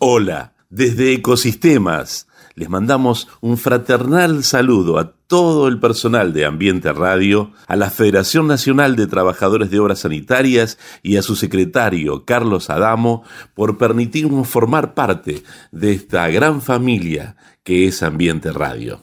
Hola, desde Ecosistemas les mandamos un fraternal saludo a todo el personal de Ambiente Radio, a la Federación Nacional de Trabajadores de Obras Sanitarias y a su secretario Carlos Adamo por permitirnos formar parte de esta gran familia que es Ambiente Radio.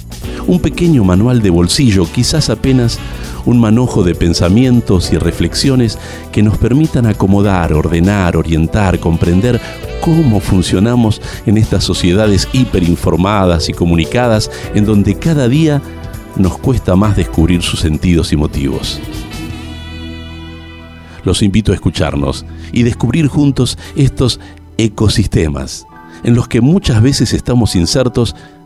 un pequeño manual de bolsillo, quizás apenas un manojo de pensamientos y reflexiones que nos permitan acomodar, ordenar, orientar, comprender cómo funcionamos en estas sociedades hiperinformadas y comunicadas en donde cada día nos cuesta más descubrir sus sentidos y motivos. Los invito a escucharnos y descubrir juntos estos ecosistemas en los que muchas veces estamos insertos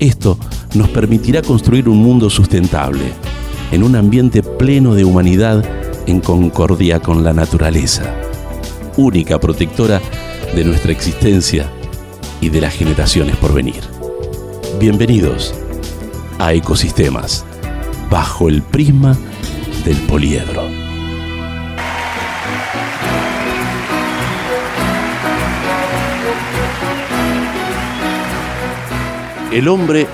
Esto nos permitirá construir un mundo sustentable, en un ambiente pleno de humanidad en concordia con la naturaleza, única protectora de nuestra existencia y de las generaciones por venir. Bienvenidos a Ecosistemas, bajo el prisma del poliedro. El hombre,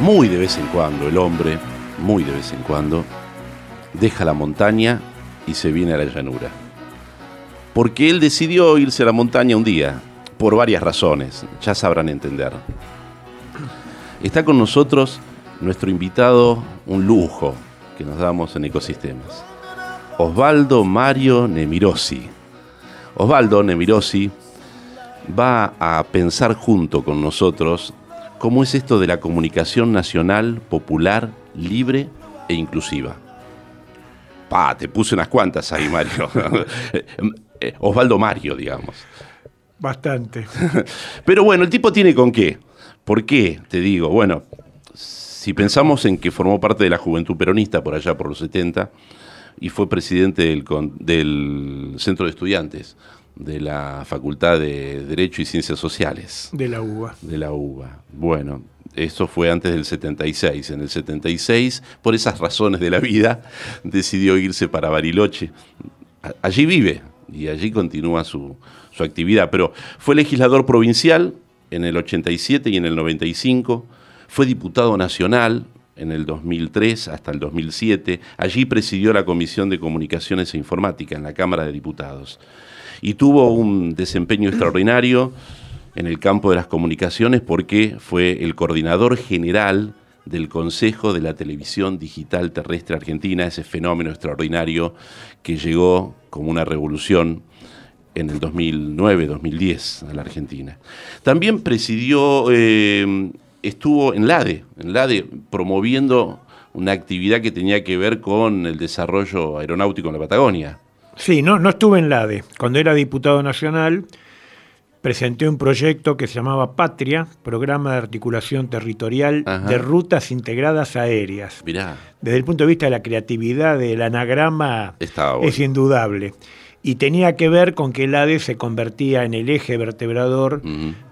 muy de vez en cuando, el hombre, muy de vez en cuando, deja la montaña y se viene a la llanura. Porque él decidió irse a la montaña un día, por varias razones, ya sabrán entender. Está con nosotros nuestro invitado, un lujo que nos damos en ecosistemas. Osvaldo Mario Nemirosi. Osvaldo Nemirosi va a pensar junto con nosotros cómo es esto de la comunicación nacional, popular, libre e inclusiva. Pa, te puse unas cuantas ahí, Mario. Eh, Osvaldo Mario, digamos. Bastante. Pero bueno, el tipo tiene con qué. ¿Por qué? Te digo, bueno, si pensamos en que formó parte de la juventud peronista por allá por los 70 y fue presidente del, del Centro de Estudiantes de la Facultad de Derecho y Ciencias Sociales. De la UBA. De la UBA. Bueno, eso fue antes del 76. En el 76, por esas razones de la vida, decidió irse para Bariloche. Allí vive y allí continúa su, su actividad, pero fue legislador provincial en el 87 y en el 95, fue diputado nacional en el 2003 hasta el 2007, allí presidió la Comisión de Comunicaciones e Informática en la Cámara de Diputados y tuvo un desempeño extraordinario en el campo de las comunicaciones porque fue el coordinador general del Consejo de la Televisión Digital Terrestre Argentina, ese fenómeno extraordinario que llegó como una revolución en el 2009-2010 a la Argentina. También presidió, eh, estuvo en LADE, en LADE promoviendo una actividad que tenía que ver con el desarrollo aeronáutico en la Patagonia. Sí, no, no estuve en la ADE. Cuando era diputado nacional, presenté un proyecto que se llamaba Patria, Programa de Articulación Territorial de Rutas Integradas Aéreas. Mirá. Desde el punto de vista de la creatividad del anagrama, es indudable. Y tenía que ver con que el ADE se convertía en el eje vertebrador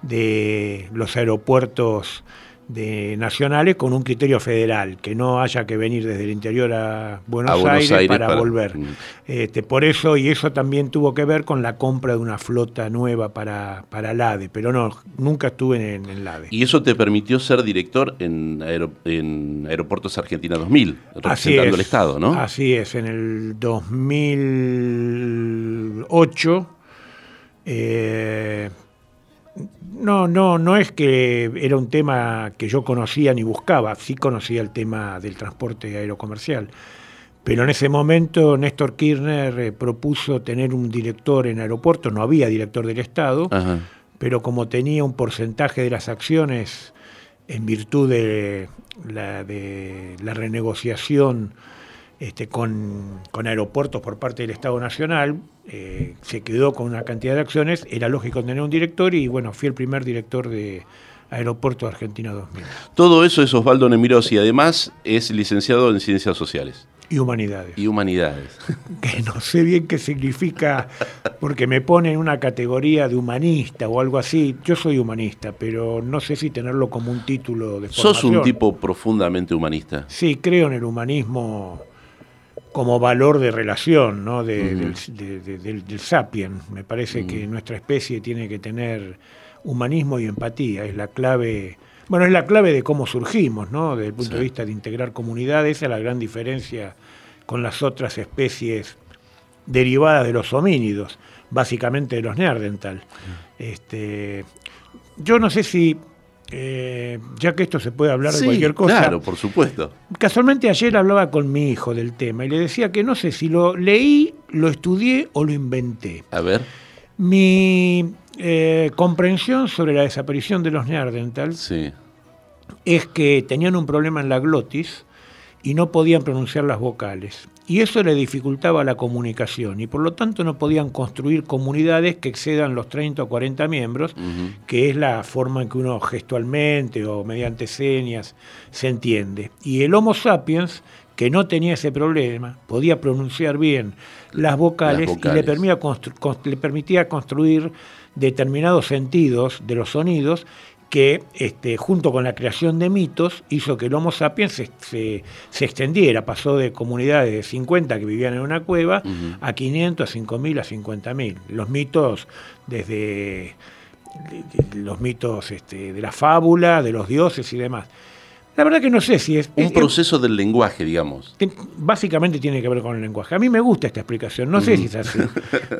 de los aeropuertos de nacionales con un criterio federal, que no haya que venir desde el interior a Buenos, Aires, para, volver. Mm. Este, por eso, y eso también tuvo que ver con la compra de una flota nueva para, para el ADE, pero no, nunca estuve en, el ADE. ¿Y eso te permitió ser director en, en Aeropuertos Argentina 2000, representando el Estado, no? Así es, en el 2008... Eh, no, no, no es que era un tema que yo conocía ni buscaba, sí conocía el tema del transporte aerocomercial. Pero en ese momento Néstor Kirchner eh, propuso tener un director en aeropuertos, no había director del Estado, pero como tenía un porcentaje de las acciones en virtud de la, de la renegociación este, con, aeropuertos por parte del Estado Nacional, eh, se quedó con una cantidad de acciones, era lógico tener un director y bueno, fui el primer director de Aeropuerto Argentina 2000. Todo eso es Osvaldo Nemiros y además es licenciado en Ciencias Sociales. Y Humanidades. Y Humanidades. Que no sé bien qué significa, porque me pone en una categoría de humanista o algo así. Yo soy humanista, pero no sé si tenerlo como un título de formación. ¿Sos un tipo profundamente humanista? Sí, creo en el humanismo como valor de relación ¿no? del, del, sapien. Me parece que nuestra especie tiene que tener humanismo y empatía, es la clave, bueno, es la clave de cómo surgimos, ¿no? desde el punto de vista de integrar comunidades, esa es la gran diferencia con las otras especies derivadas de los homínidos, básicamente de los neandertal. Este, yo no sé si eh, ya que esto se puede hablar de cualquier cosa. Claro, por supuesto. Casualmente ayer hablaba con mi hijo del tema y le decía que no sé si lo leí, lo estudié o lo inventé. A ver. Mi eh, comprensión sobre la desaparición de los neandertals es que tenían un problema en la glotis y no podían pronunciar las vocales. Y eso le dificultaba la comunicación y por lo tanto no podían construir comunidades que excedan los 30 o 40 miembros, que es la forma en que uno gestualmente o mediante señas se entiende. Y el Homo sapiens, que no tenía ese problema, podía pronunciar bien las vocales, y le le permitía construir determinados sentidos de los sonidos que este, junto con la creación de mitos hizo que el Homo sapiens se, extendiera, pasó de comunidades de 50 que vivían en una cueva a 500, a 5.000, a 50.000. Los mitos desde los mitos este, de la fábula, de los dioses y demás. La verdad que no sé si es... Un proceso del lenguaje, digamos. Básicamente tiene que ver con el lenguaje. A mí me gusta esta explicación, no sé si es así,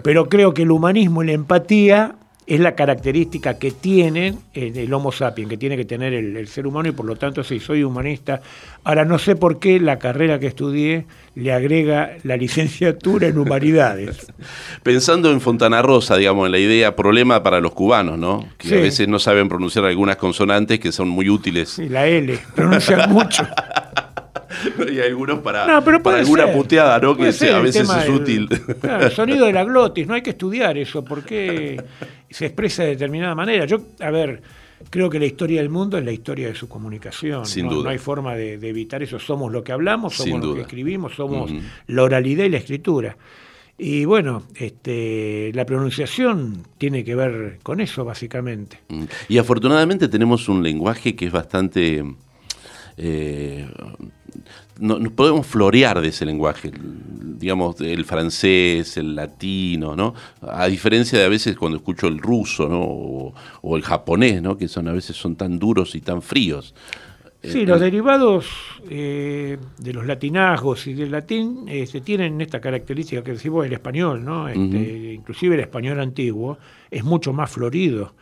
pero creo que el humanismo y la empatía es la característica que tiene el Homo sapiens, que tiene que tener el, ser humano y por lo tanto sí, soy humanista. Ahora no sé por qué la carrera que estudié le agrega la licenciatura en humanidades. Pensando en Fontana Rosa, digamos, en la idea problema para los cubanos, ¿no? Que a veces no saben pronunciar algunas consonantes que son muy útiles. Sí, la L, pronuncian mucho. y algunos para, para alguna puteada, ¿no? Que a veces es útil. el sonido de la glotis, no hay que estudiar eso, porque se expresa de determinada manera. Yo, a ver, creo que la historia del mundo es la historia de su comunicación. Sin ¿no? duda. no hay forma de, evitar eso. Somos lo que hablamos, somos lo que escribimos, somos la oralidad y la escritura. Y bueno, este, la pronunciación tiene que ver con eso, básicamente. Mm. Y afortunadamente tenemos un lenguaje que es bastante eh, no, nos podemos florear de ese lenguaje, digamos, el francés, el latino, ¿no? A diferencia de a veces cuando escucho el ruso, ¿no? O, el japonés, ¿no? Que son a veces son tan duros y tan fríos. Sí, los derivados eh, de los latinazgos y del latín este, tienen esta característica que decimos el español, ¿no? Este, inclusive el español antiguo es mucho más florido.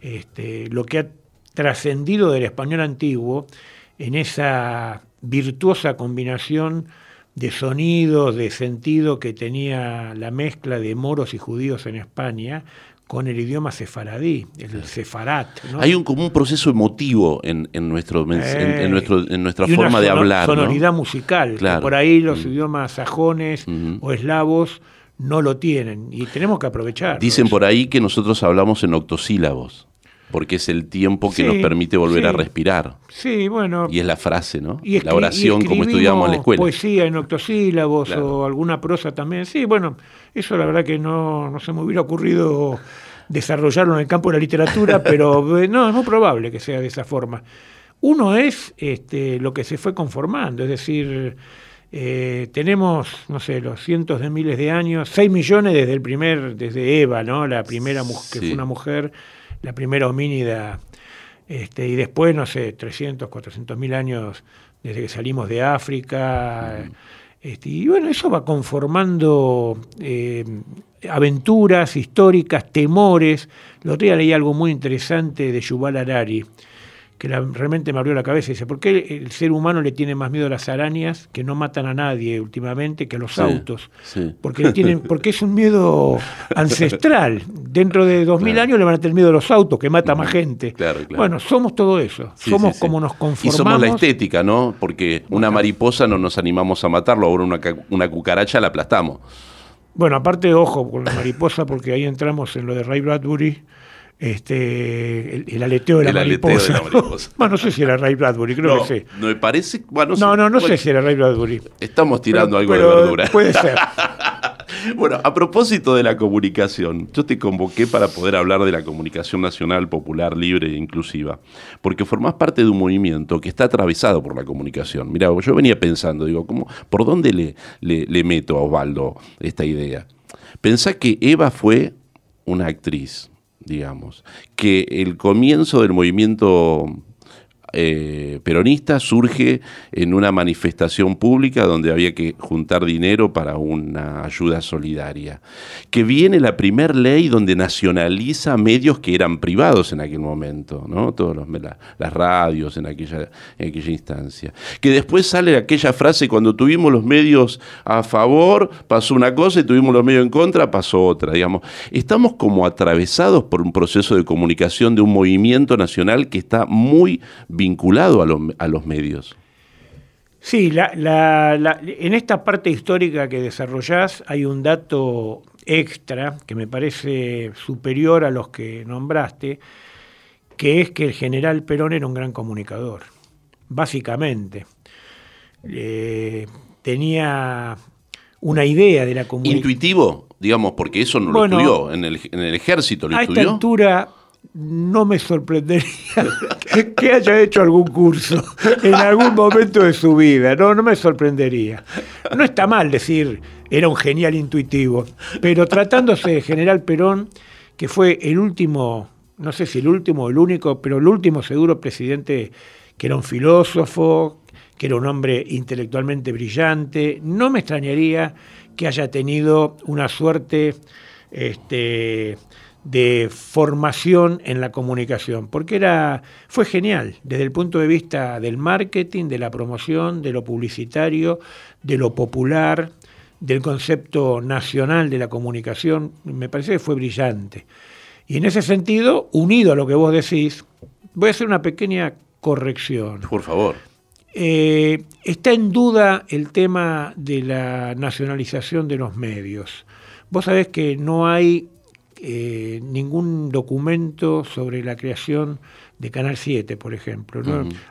Este, lo que ha trascendido del español antiguo en esa virtuosa combinación de sonidos, de sentido que tenía la mezcla de moros y judíos en España con el idioma sefaradí, el sefarat. Hay un, como un proceso emotivo en, nuestro, en, eh, nuestro, en nuestra forma de hablar. Sonoridad musical. por ahí los mm. idiomas sajones o eslavos no lo tienen y tenemos que aprovechar. Dicen por ahí que nosotros hablamos en octosílabos porque es el tiempo que nos permite volver a respirar. Sí, bueno. Y es la frase, ¿no? Y la oración como estudiamos en la escuela. Poesía en octosílabos o alguna prosa también. Sí, bueno, eso la verdad que no, no se me hubiera ocurrido desarrollarlo en el campo de la literatura, pero eh, no, es muy probable que sea de esa forma. Uno es este, lo que se fue conformando, es decir, eh, tenemos, no sé, los cientos de miles de años, 6 millones desde el primer, desde Eva, ¿no? La primera que fue una mujer, la primera homínida, este, y después, no sé, 300, 400 mil años desde que salimos de África. Este, y bueno, eso va conformando eh, aventuras históricas, temores. El otro día leí algo muy interesante de Yuval Harari que realmente me abrió la cabeza. Dice, ¿por qué el ser humano le tiene más miedo a las arañas que no matan a nadie últimamente que a los autos? Porque, tienen, porque es un miedo ancestral. Dentro de dos mil años le van a tener miedo a los autos, que mata más gente. Bueno, somos todo eso. somos como nos conformamos. Y somos la estética, ¿no? Porque una mariposa no nos animamos a matarlo, ahora una, una cucaracha la aplastamos. Bueno, aparte, ojo con la mariposa, porque ahí entramos en lo de Ray Bradbury este, el, aleteo de la, mariposa. bueno, no sé si era Ray Bradbury, creo que sí. No me parece. Bueno, no, no, no, sé si era Ray Bradbury. Estamos tirando algo de verdura. Puede ser. bueno, a propósito de la comunicación, yo te convoqué para poder hablar de la comunicación nacional, popular, libre e inclusiva, porque formás parte de un movimiento que está atravesado por la comunicación. Mira, yo venía pensando, digo, ¿cómo, ¿por dónde le, le, le meto a Osvaldo esta idea? Pensá que Eva fue una actriz digamos, que el comienzo del movimiento eh, peronista surge en una manifestación pública donde había que juntar dinero para una ayuda solidaria. Que viene la primera ley donde nacionaliza medios que eran privados en aquel momento, ¿no? Todos los, las radios en aquella, instancia. Que después sale aquella frase, cuando tuvimos los medios a favor, pasó una cosa y tuvimos los medios en contra, pasó otra, digamos. Estamos como atravesados por un proceso de comunicación de un movimiento nacional que está muy vinculado a, los medios. Sí, en esta parte histórica que desarrollás hay un dato extra que me parece superior a los que nombraste, que es que el general Perón era un gran comunicador, básicamente. Eh, tenía una idea de la comunicación. ¿Intuitivo? Digamos, porque eso no lo estudió, en el, en el ejército lo estudió. A esta altura no me sorprendería que haya hecho algún curso en algún momento de su vida, no, no me sorprendería. No está mal decir, era un genial intuitivo, pero tratándose de General Perón, que fue el último, no sé si el último o el único, pero el último seguro presidente que era un filósofo, que era un hombre intelectualmente brillante, no me extrañaría que haya tenido una suerte este, de formación en la comunicación, porque era, fue genial desde el punto de vista del marketing, de la promoción, de lo publicitario, de lo popular, del concepto nacional de la comunicación, me parece que fue brillante. Y en ese sentido, unido a lo que vos decís, voy a hacer una pequeña corrección. Por favor. Eh, está en duda el tema de la nacionalización de los medios. Vos sabés que no hay eh, ningún documento sobre la creación de Canal 7, por ejemplo.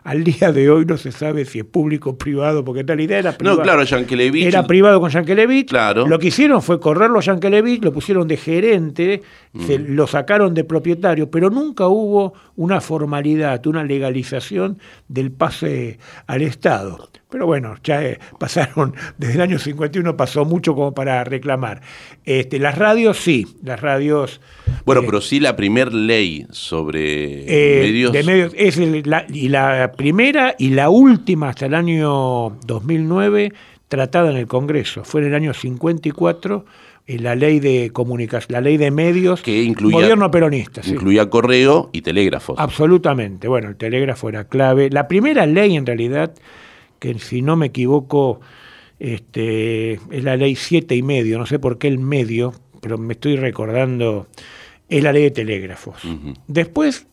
Al día de hoy no se sabe si es público o privado, porque tal idea era privado. No, claro, Yankelevich. Era privado con Yankelevich. Claro. Lo que hicieron fue correrlo a Yankelevich, lo pusieron de gerente, se, lo sacaron de propietario, pero nunca hubo una formalidad, una legalización del pase al Estado. Pero bueno, ya eh, pasaron, desde el año 51 pasó mucho como para reclamar. Este, las radios sí, las radios... Bueno, eh, pero sí la primera ley sobre eh, medios... De medios es la, y la primera y la última hasta el año 2009 tratada en el Congreso. Fue en el año 54 la ley de comunicación, la ley de medios, que incluía, gobierno peronista. Incluía correo y telégrafos. Absolutamente, bueno, el telégrafo era clave. La primera ley en realidad que si no me equivoco este, es la ley siete y medio, no sé por qué el medio, pero me estoy recordando, es la ley de telégrafos. Después,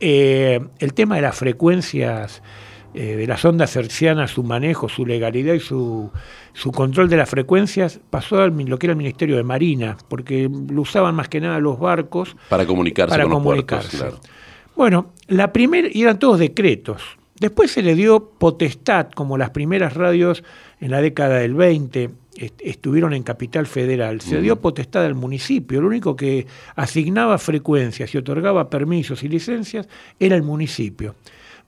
eh, el tema de las frecuencias eh, de las ondas hercianas, su manejo, su legalidad y su, su control de las frecuencias pasó a lo que era el Ministerio de Marina, porque lo usaban más que nada los barcos para comunicarse para comunicarse. Bueno, la primera, eran todos decretos, Después se le dio potestad, como las primeras radios en la década del 20 estuvieron en Capital Federal, se dio potestad al municipio, lo único que asignaba frecuencias y otorgaba permisos y licencias era el municipio.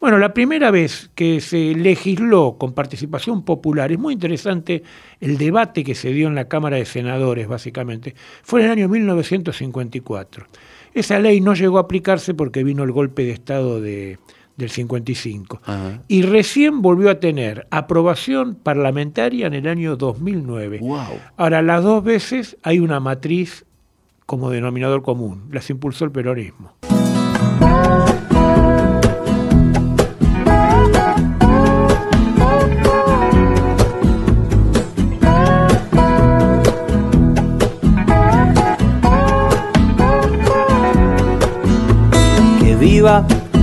Bueno, la primera vez que se legisló con participación popular, es muy interesante el debate que se dio en la Cámara de Senadores, básicamente, fue en el año 1954. Esa ley no llegó a aplicarse porque vino el golpe de Estado de, del 55. Y recién volvió a tener aprobación parlamentaria en el año 2009. Ahora, las dos veces hay una matriz como denominador común, las impulsó el peronismo. Que viva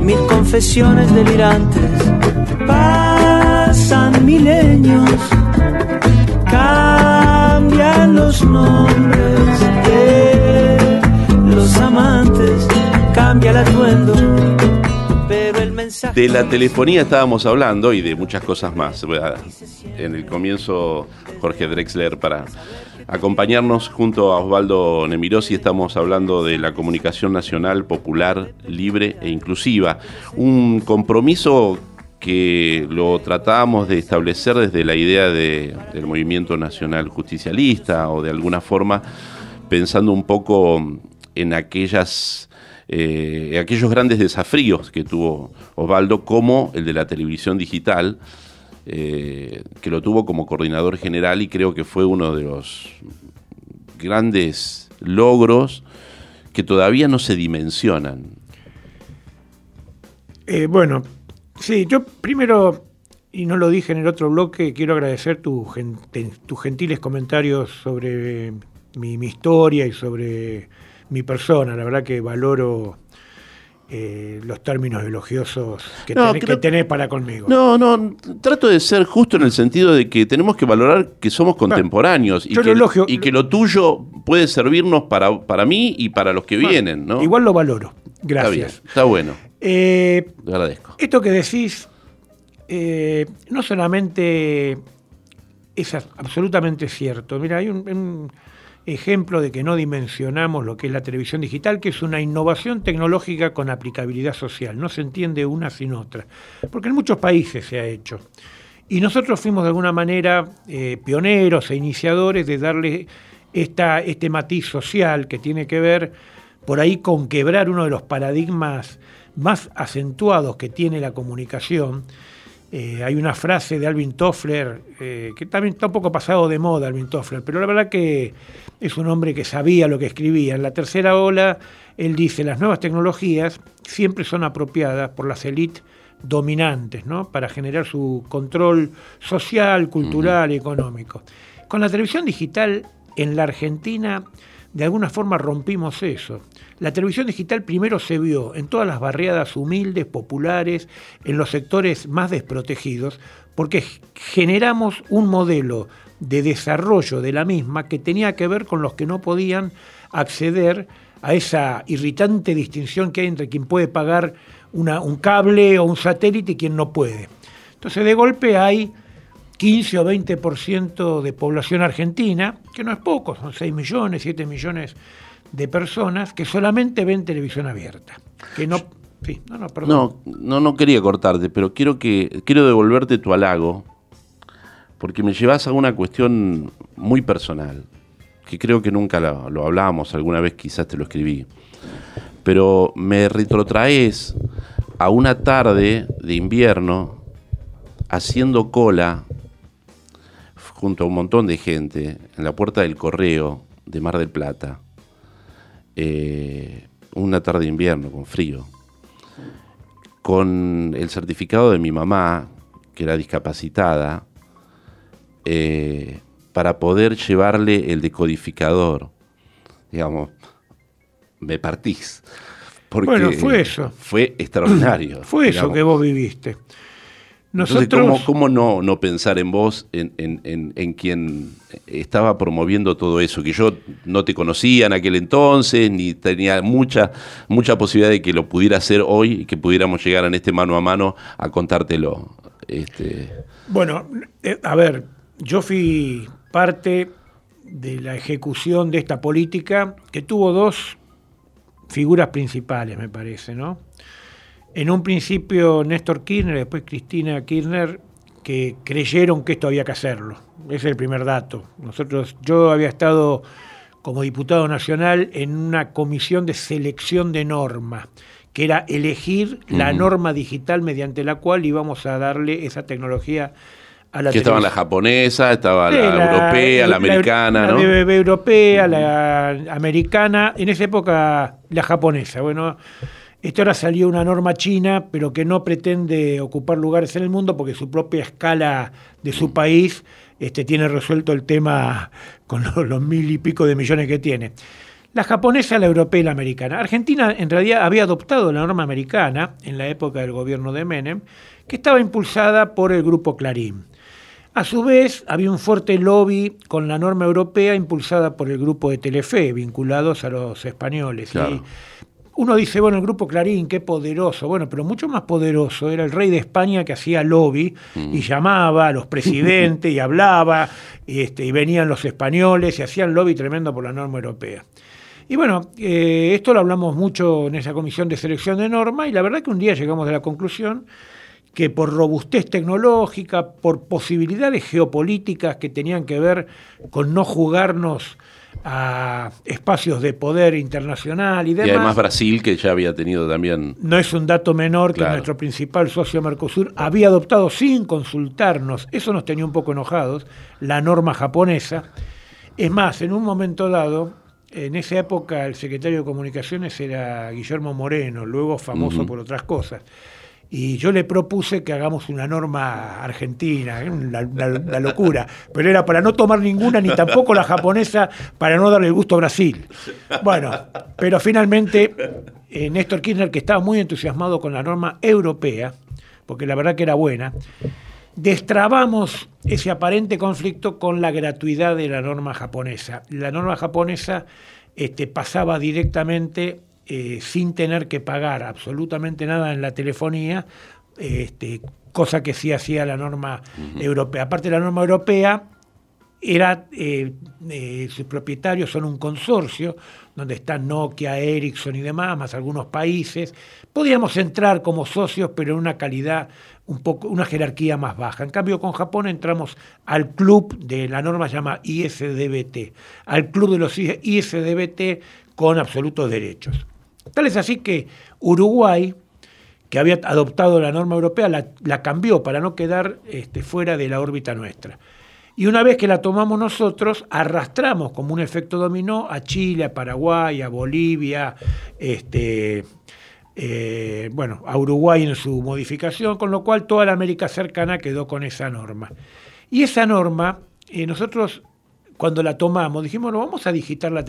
mil confesiones delirantes. Pasan milenios, cambian los nombres de los amantes, cambia el atuendo. Pero el mensaje de la telefonía estábamos hablando y de muchas cosas más. En el comienzo, Jorge Drexler para acompañarnos junto a Osvaldo Nemirosi. Estamos hablando de la comunicación nacional popular, libre e inclusiva. Un compromiso que lo tratábamos de establecer desde la idea del movimiento nacional justicialista o de alguna forma pensando un poco en aquellas eh, aquellos grandes desafíos que tuvo Osvaldo, como el de la televisión digital, eh, que lo tuvo como coordinador general y creo que fue uno de los grandes logros que todavía no se dimensionan. Eh, bueno, sí, yo primero, y no lo dije en el otro bloque, quiero agradecer tus gentiles comentarios sobre mi, mi historia y sobre mi persona. La verdad que valoro eh, los términos elogiosos que, tenés, para conmigo. No, no, trato de ser justo en el sentido de que tenemos que valorar que somos contemporáneos y, que, lo y que lo tuyo puede servirnos para, para mí y para los que vienen. ¿no? Igual lo valoro. Gracias. Está, bueno. Eh, agradezco. Esto que decís eh, no solamente es absolutamente cierto. Mira, hay un ejemplo de que no dimensionamos lo que es la televisión digital, que es una innovación tecnológica con aplicabilidad social. No se entiende una sin otra, porque en muchos países se ha hecho. Y nosotros fuimos de alguna manera eh, pioneros e iniciadores de darle esta, este matiz social que tiene que ver por ahí con quebrar uno de los paradigmas más acentuados que tiene la comunicación, Eh, hay una frase de Alvin Toffler, eh, que también está un poco pasado de moda, Alvin Toffler, pero la verdad que es un hombre que sabía lo que escribía. En la tercera ola, él dice, las nuevas tecnologías siempre son apropiadas por las élites dominantes, ¿no? Para generar su control social, cultural y económico. Con la televisión digital en la Argentina, de alguna forma rompimos eso. La televisión digital primero se vio en todas las barriadas humildes, populares, en los sectores más desprotegidos, porque generamos un modelo de desarrollo de la misma que tenía que ver con los que no podían acceder a esa irritante distinción que hay entre quien puede pagar un cable o un satélite y quien no puede. Entonces de golpe hay 15 o 20% de población argentina, que no es poco, son 6 millones, 7 millones de personas que solamente ven televisión abierta. Que no, no, no, quería cortarte, pero quiero, que, quiero devolverte tu halago, porque me llevas a una cuestión muy personal, que creo que nunca lo, lo hablábamos, alguna vez quizás te lo escribí, pero me retrotraes a una tarde de invierno haciendo cola junto a un montón de gente en la puerta del correo de Mar del Plata eh, una tarde de invierno con frío, con el certificado de mi mamá, que era discapacitada, eh, para poder llevarle el decodificador. Digamos, me partís. Porque bueno, fue eso. Fue extraordinario. fue eso que vos viviste. Nosotros... ¿cómo, no, no, pensar en vos, en, en, quien estaba promoviendo todo eso? Que yo no te conocía en aquel entonces, ni tenía mucha, mucha posibilidad de que lo pudiera hacer hoy y que pudiéramos llegar en este mano a mano a contártelo. Este... Bueno, eh, a ver, yo fui parte de la ejecución de esta política que tuvo dos figuras principales, me parece, ¿no? En un principio Néstor Kirchner, después Cristina Kirchner, que creyeron que esto había que hacerlo. Ese es el primer dato. Nosotros, yo había estado como diputado nacional en una comisión de selección de norma, que era elegir la norma digital mediante la cual íbamos a darle esa tecnología a la que estaba la japonesa, estaba la, europea, la, americana, ¿no? La europea, la americana, en esa época la japonesa. Bueno, esto ahora salió una norma china, pero que no pretende ocupar lugares en el mundo porque su propia escala de su país este, tiene resuelto el tema con los, mil y pico de millones que tiene. La japonesa, la europea y la americana. Argentina en realidad había adoptado la norma americana en la época del gobierno de Menem, que estaba impulsada por el grupo Clarín. A su vez, había un fuerte lobby con la norma europea impulsada por el grupo de Telefe, vinculados a los españoles. Uno dice, bueno, el grupo Clarín, qué poderoso. Bueno, pero mucho más poderoso era el rey de España que hacía lobby mm. y llamaba a los presidentes y hablaba, y, este, y venían los españoles y hacían lobby tremendo por la norma europea. Y bueno, eh, esto lo hablamos mucho en esa comisión de selección de norma y la verdad que un día llegamos a la conclusión que por robustez tecnológica, por posibilidades geopolíticas que tenían que ver con no jugarnos a espacios de poder internacional y demás. Y además Brasil, que ya había tenido también... No es un dato menor que nuestro principal socio Mercosur había adoptado sin consultarnos, eso nos tenía un poco enojados, la norma japonesa. Es más, en un momento dado, en esa época el secretario de Comunicaciones era Guillermo Moreno, luego famoso por otras cosas. Y yo le propuse que hagamos una norma argentina, ¿eh? la, locura, pero era para no tomar ninguna, ni tampoco la japonesa, para no darle el gusto a Brasil. Bueno, pero finalmente eh, Néstor Kirchner, que estaba muy entusiasmado con la norma europea, porque la verdad que era buena, destrabamos ese aparente conflicto con la gratuidad de la norma japonesa. La norma japonesa este, pasaba directamente eh, sin tener que pagar absolutamente nada en la telefonía, este, cosa que sí hacía la norma europea. Aparte la norma europea era, eh, eh, sus propietarios son un consorcio donde están Nokia, Ericsson y demás, más algunos países. Podíamos entrar como socios, pero en una calidad un poco, una jerarquía más baja. En cambio, con Japón entramos al club de la norma se llama ISDBT, al club de los ISDBT con absolutos derechos. Tal es así que Uruguay, que había adoptado la norma europea, la, cambió para no quedar este, fuera de la órbita nuestra. Y una vez que la tomamos nosotros, arrastramos como un efecto dominó a Chile, a Paraguay, a Bolivia, este, eh, bueno, a Uruguay en su modificación, con lo cual toda la América cercana quedó con esa norma. Y esa norma, eh, nosotros cuando la tomamos dijimos, no, vamos a, digitalizar la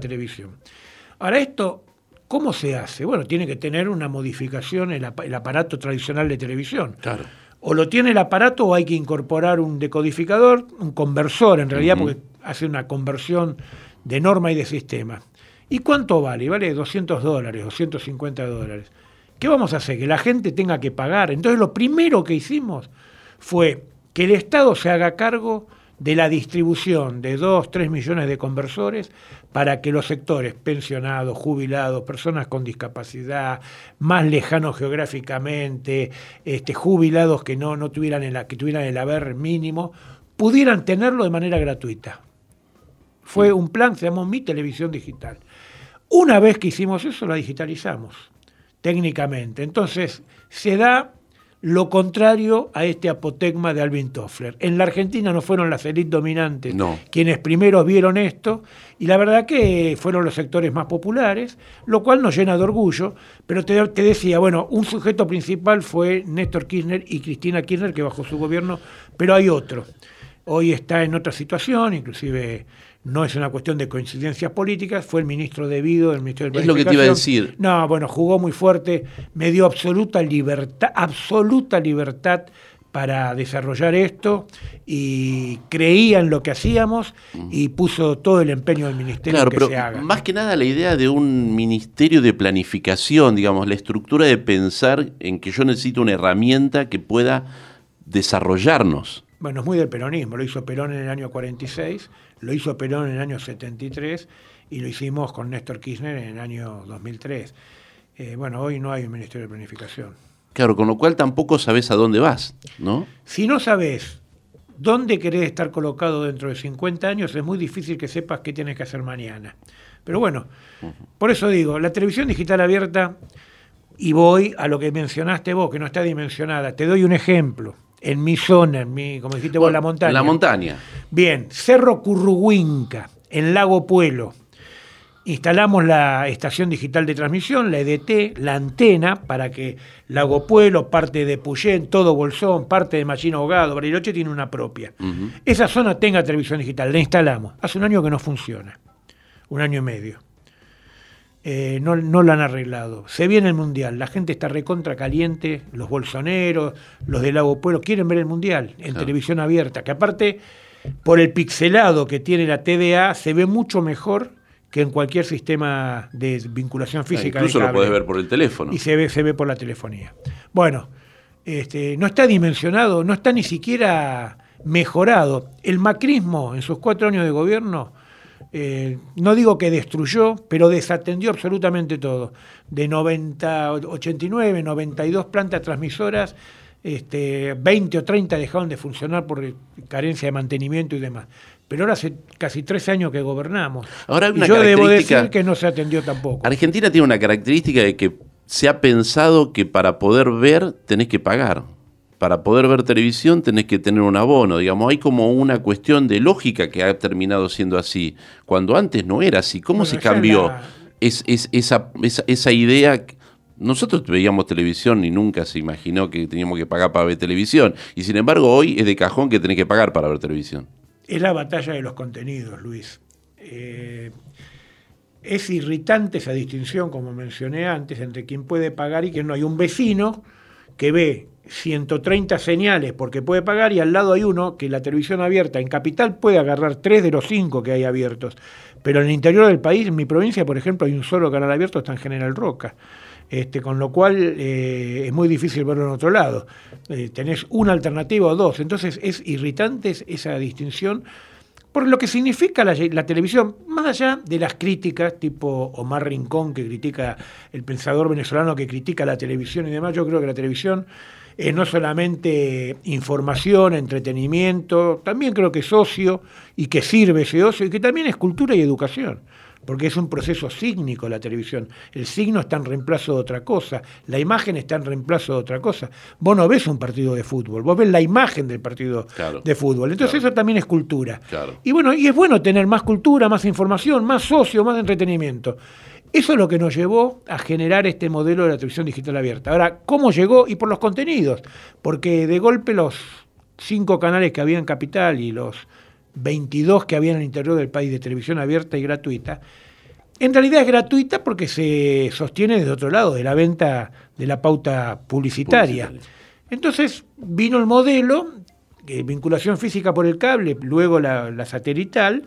televisión. Ahora esto ¿Cómo se hace? Bueno, tiene que tener una modificación el, el aparato tradicional de televisión. Claro. O lo tiene el aparato o hay que incorporar un decodificador, un conversor en realidad, porque hace una conversión de norma y de sistema. ¿Y cuánto vale? Vale 200 dólares, 250 dólares. ¿Qué vamos a hacer? Que la gente tenga que pagar. Entonces lo primero que hicimos fue que el Estado se haga cargo de la distribución de 2, 3 millones de conversores para que los sectores pensionados, jubilados, personas con discapacidad, más lejanos geográficamente, este, jubilados que no, no tuvieran, el, que tuvieran el haber mínimo, pudieran tenerlo de manera gratuita. Fue un plan que se llamó Mi Televisión Digital. Una vez que hicimos eso, la digitalizamos técnicamente. Entonces, se da lo contrario a este apotegma de Alvin Toffler. En la Argentina no fueron las élites dominantes quienes primero vieron esto, y la verdad que fueron los sectores más populares, lo cual nos llena de orgullo, pero te, te decía, bueno, un sujeto principal fue Néstor Kirchner y Cristina Kirchner, que bajo su gobierno, pero hay otro. Hoy está en otra situación, inclusive no es una cuestión de coincidencias políticas, fue el ministro debido del Ministerio de Es lo que te iba a decir. No, bueno, jugó muy fuerte, me dio absoluta libertad, absoluta libertad para desarrollar esto y creía en lo que hacíamos y puso todo el empeño del ministerio claro, que pero se haga. Más que nada la idea de un ministerio de planificación, digamos, la estructura de pensar en que yo necesito una herramienta que pueda desarrollarnos. Bueno, es muy del peronismo, lo hizo Perón en el año 46 lo hizo Perón en el año 73 y lo hicimos con Néstor Kirchner en el año 2003. Eh, bueno, hoy no hay un Ministerio de Planificación. Claro, con lo cual tampoco sabes a dónde vas, ¿no? Si no sabes dónde querés estar colocado dentro de 50 años, es muy difícil que sepas qué tienes que hacer mañana. Pero bueno, por eso digo, la televisión digital abierta, y voy a lo que mencionaste vos, que no está dimensionada. Te doy un ejemplo en mi zona, en mi, como dijiste vos, la montaña. La montaña. Bien, Cerro Curruhuinca, en Lago Puelo. Instalamos la estación digital de transmisión, la EDT, la antena, para que Lago Puelo, parte de Puyén, todo Bolsón, parte de Machino Ahogado, Bariloche tiene una propia. Esa zona tenga televisión digital, la instalamos. Hace un año que no funciona, un año y medio. Eh, no, no lo han arreglado. Se viene el Mundial, la gente está recontra caliente, los bolsoneros, los del Lago Pueblo, quieren ver el Mundial en televisión abierta, que aparte, por el pixelado que tiene la TDA, se ve mucho mejor que en cualquier sistema de vinculación ah, física. incluso lo podés ver por el teléfono. Y se ve, se ve por la telefonía. Bueno, este, no está dimensionado, no está ni siquiera mejorado. El macrismo en sus cuatro años de gobierno eh, no digo que destruyó, pero desatendió absolutamente todo. De 90, 89, 92 plantas transmisoras, este, 20 o 30 dejaron de funcionar por carencia de mantenimiento y demás. Pero ahora hace casi tres años que gobernamos. Ahora y yo debo decir que no se atendió tampoco. Argentina tiene una característica de que se ha pensado que para poder ver tenés que pagar para poder ver televisión tenés que tener un abono, digamos, hay como una cuestión de lógica que ha terminado siendo así, cuando antes no era así. ¿Cómo se cambió es, esa, esa, idea? Nosotros veíamos televisión y nunca se imaginó que teníamos que pagar para ver televisión, y sin embargo hoy es de cajón que tenés que pagar para ver televisión. Es la batalla de los contenidos, Luis. Eh, es irritante esa distinción, como mencioné antes, entre quien puede pagar y quien no. Hay un vecino que ve 130 señales porque puede pagar y al lado hay uno que la televisión abierta en capital puede agarrar tres de los cinco que hay abiertos. Pero en el interior del país, en mi provincia, por ejemplo, hay un solo canal abierto, está en General Roca. Este, con lo cual eh, es muy difícil verlo en otro lado. Eh, tenés una alternativa o dos. Entonces es irritante esa distinción por lo que significa la, la, televisión, más allá de las críticas, tipo Omar Rincón, que critica el pensador venezolano que critica la televisión y demás, yo creo que la televisión es no solamente información, entretenimiento, también creo que es ocio y que sirve ese ocio y que también es cultura y educación. porque es un proceso sígnico la televisión. El signo está en reemplazo de otra cosa, la imagen está en reemplazo de otra cosa. Vos no ves un partido de fútbol, vos ves la imagen del partido de fútbol. Entonces eso también es cultura. Y bueno, y es bueno tener más cultura, más información, más socio, más entretenimiento. Eso es lo que nos llevó a generar este modelo de la televisión digital abierta. Ahora, ¿cómo llegó? Y por los contenidos, porque de golpe los cinco canales que había en Capital y los 22 que había en el interior del país de televisión abierta y gratuita, en realidad es gratuita porque se sostiene desde otro lado, de la venta de la pauta publicitaria. Entonces vino el modelo, vinculación física por el cable, luego la, la satelital,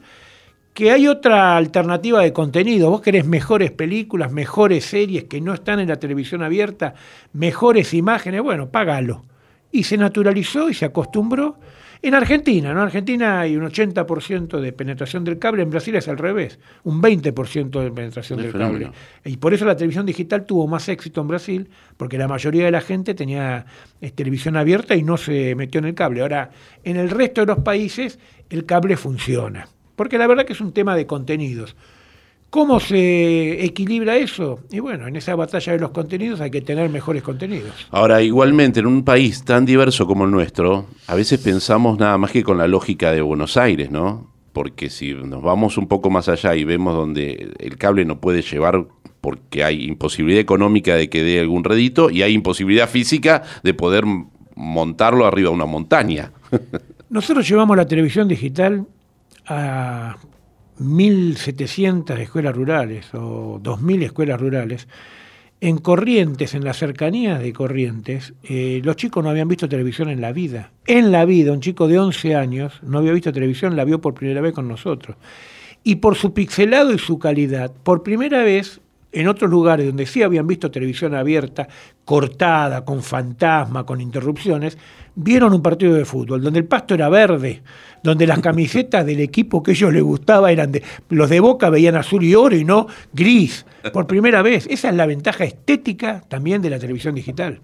que hay otra alternativa de contenido. Vos querés mejores películas, mejores series que no están en la televisión abierta, mejores imágenes, bueno, págalo. Y se naturalizó y se acostumbró. En Argentina, ¿no? En Argentina hay un 80% de penetración del cable, en Brasil es al revés, un 20% de penetración del cable. Y por eso la televisión digital tuvo más éxito en Brasil, porque la mayoría de la gente tenía eh, televisión abierta y no se metió en el cable. Ahora, en el resto de los países el cable funciona porque la verdad que es un tema de contenidos. ¿Cómo se equilibra eso? Y bueno, en esa batalla de los contenidos hay que tener mejores contenidos. Ahora, igualmente, en un país tan diverso como el nuestro, a veces pensamos nada más que con la lógica de Buenos Aires, ¿no? Porque si nos vamos un poco más allá y vemos donde el cable no puede llevar porque hay imposibilidad económica de que dé algún redito y hay imposibilidad física de poder montarlo arriba de una montaña. Nosotros llevamos la televisión digital a 1.700 escuelas rurales o 2.000 escuelas rurales, en Corrientes, en las cercanías de Corrientes, eh, los chicos no habían visto televisión en la vida. En la vida, un chico de 11 años no había visto televisión, la vio por primera vez con nosotros. Y por su pixelado y su calidad, por primera vez en otros lugares donde sí habían visto televisión abierta, cortada, con fantasma, con interrupciones, vieron un partido de fútbol donde el pasto era verde, donde las camisetas del equipo que ellos les gustaba eran de. Los de Boca veían azul y oro y no gris. Por primera vez. Esa es la ventaja estética también de la televisión digital.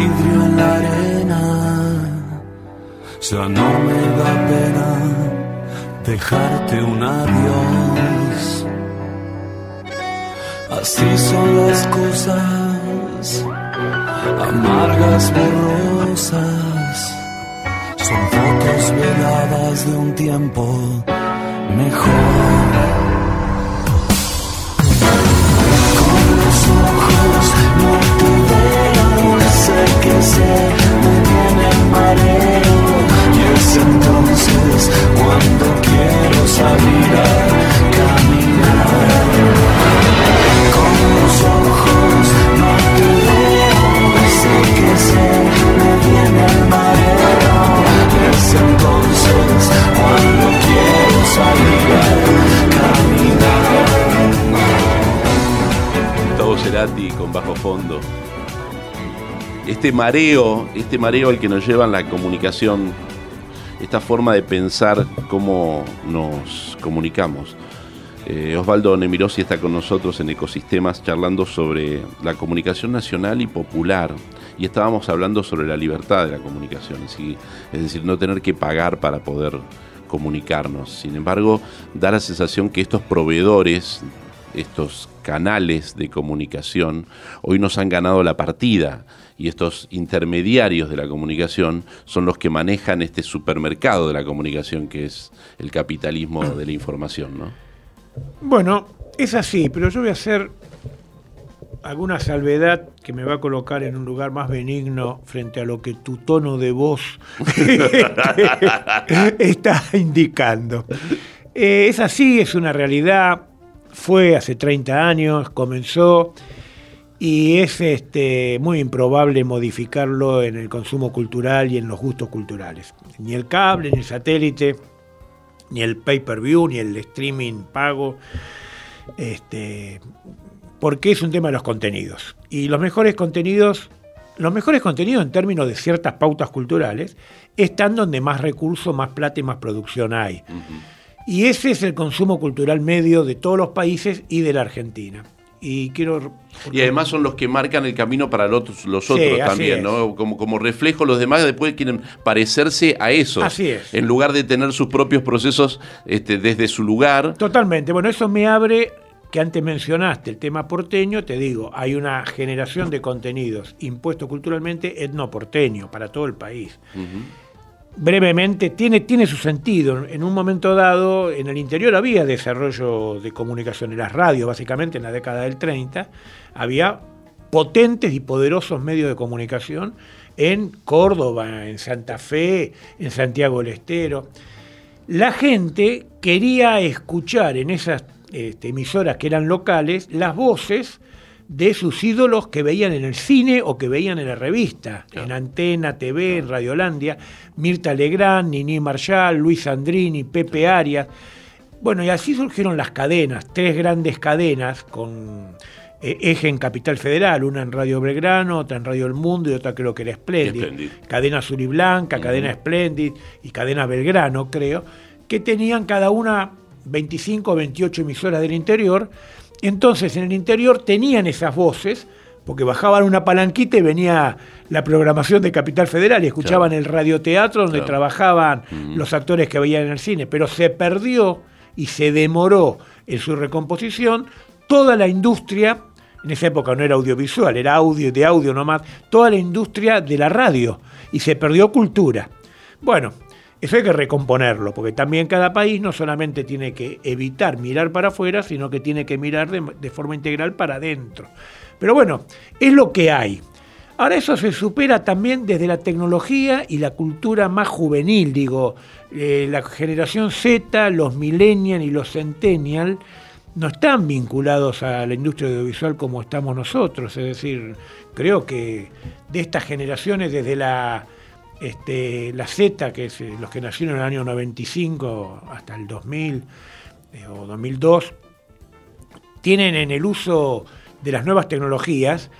vidrio en la arena. Ya no me da pena dejarte un adiós. Así son las cosas, amargas, borrosas. Son fotos veladas de un tiempo mejor. Con los ojos no sé que se me viene el mareo. Y es entonces cuando quiero salir a caminar. Con los ojos no te veo, sé que se me viene el mareo. Y es entonces cuando quiero salir a caminar. Gustavo Cerati con bajo fondo. Este mareo, este mareo al que nos lleva la comunicación, esta forma de pensar cómo nos comunicamos. Eh, Osvaldo Nemirosi está con nosotros en Ecosistemas charlando sobre la comunicación nacional y popular. Y estábamos hablando sobre la libertad de la comunicación, es decir, no tener que pagar para poder comunicarnos. Sin embargo, da la sensación que estos proveedores, estos canales de comunicación, hoy nos han ganado la partida y estos intermediarios de la comunicación son los que manejan este supermercado de la comunicación que es el capitalismo de la información, ¿no? Bueno, es así, pero yo voy a hacer alguna salvedad que me va a colocar en un lugar más benigno frente a lo que tu tono de voz está indicando. Eh, es así, es una realidad, fue hace 30 años, comenzó y es este, muy improbable modificarlo en el consumo cultural y en los gustos culturales. Ni el cable, ni el satélite, ni el pay-per-view, ni el streaming pago, este, porque es un tema de los contenidos. Y los mejores contenidos, los mejores contenidos en términos de ciertas pautas culturales, están donde más recursos, más plata y más producción hay. Y ese es el consumo cultural medio de todos los países y de la Argentina y quiero... Y además son los que marcan el camino para los, los otros también, ¿no? Como, como reflejo, los demás después quieren parecerse a eso. Así es. En lugar de tener sus propios procesos este, desde su lugar. Totalmente. Bueno, eso me abre que antes mencionaste el tema porteño, te digo, hay una generación de contenidos impuestos culturalmente etnoporteño para todo el país brevemente, tiene, tiene su sentido. En un momento dado, en el interior había desarrollo de comunicación, en las radios, básicamente en la década del 30, había potentes y poderosos medios de comunicación en Córdoba, en Santa Fe, en Santiago del Estero. La gente quería escuchar en esas este, emisoras que eran locales las voces de sus ídolos que veían en el cine o que veían en la revista, en Antena, TV, en Radiolandia, Mirta Legrand, Nini Marshall, Luis Andrini, Pepe Arias. Bueno, y así surgieron las cadenas, tres grandes cadenas con eh, eje en Capital Federal, una en Radio Belgrano, otra en Radio El Mundo y otra creo que era Splendid. Cadena Azul y Blanca, Cadena Splendid y Cadena Belgrano, creo, que tenían cada una 25 o 28 emisoras del interior entonces en el interior tenían esas voces, porque bajaban una palanquita y venía la programación de Capital Federal y escuchaban el radioteatro donde trabajaban los actores que veían en el cine, pero se perdió y se demoró en su recomposición toda la industria, en esa época no era audiovisual, era audio de audio nomás, toda la industria de la radio y se perdió cultura. Bueno, eso hay que recomponerlo, porque también cada país no solamente tiene que evitar mirar para afuera, sino que tiene que mirar de, forma integral para adentro. Pero bueno, es lo que hay. Ahora eso se supera también desde la tecnología y la cultura más juvenil, digo, eh, la generación Z, los millennials y los centennials no están vinculados a la industria audiovisual como estamos nosotros, es decir, creo que de estas generaciones desde la este, la Z, que es eh, los que nacieron en el año 95 hasta el 2000 eh, o 2002, tienen en el uso de las nuevas tecnologías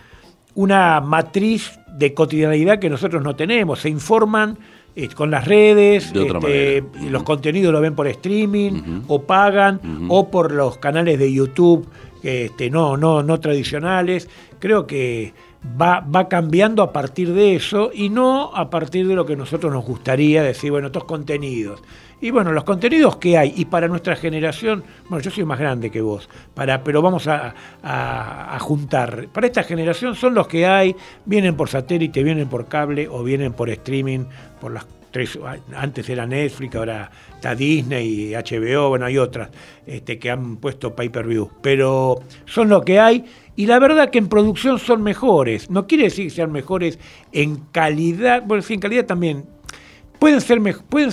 una matriz de cotidianidad que nosotros no tenemos. Se informan eh, con las redes, este, los contenidos lo ven por streaming, o pagan, o por los canales de YouTube este, no, no, no tradicionales. Creo que va, va cambiando a partir de eso y no a partir de lo que nosotros nos gustaría decir, bueno, estos contenidos. Y bueno, los contenidos que hay, y para nuestra generación, bueno, yo soy más grande que vos, para, pero vamos a, a, juntar. Para esta generación son los que hay, vienen por satélite, vienen por cable o vienen por streaming, por las tres, antes era Netflix, ahora está Disney HBO, bueno, hay otras este, que han puesto pay-per-view, pero son lo que hay y la verdad que en producción son mejores. No quiere decir que sean mejores en calidad, bueno, sí, en calidad también. Pueden ser, pueden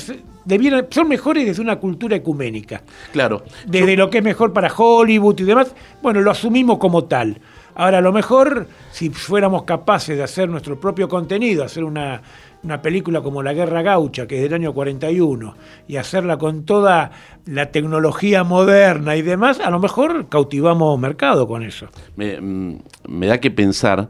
son mejores desde una cultura ecuménica. Claro. Desde lo que es mejor para Hollywood y demás, bueno, lo asumimos como tal. Ahora, a lo mejor, si fuéramos capaces de hacer nuestro propio contenido, hacer una, una película como La Guerra Gaucha, que es del año 41, y hacerla con toda la tecnología moderna y demás, a lo mejor cautivamos mercado con eso. Me, mm, me da que pensar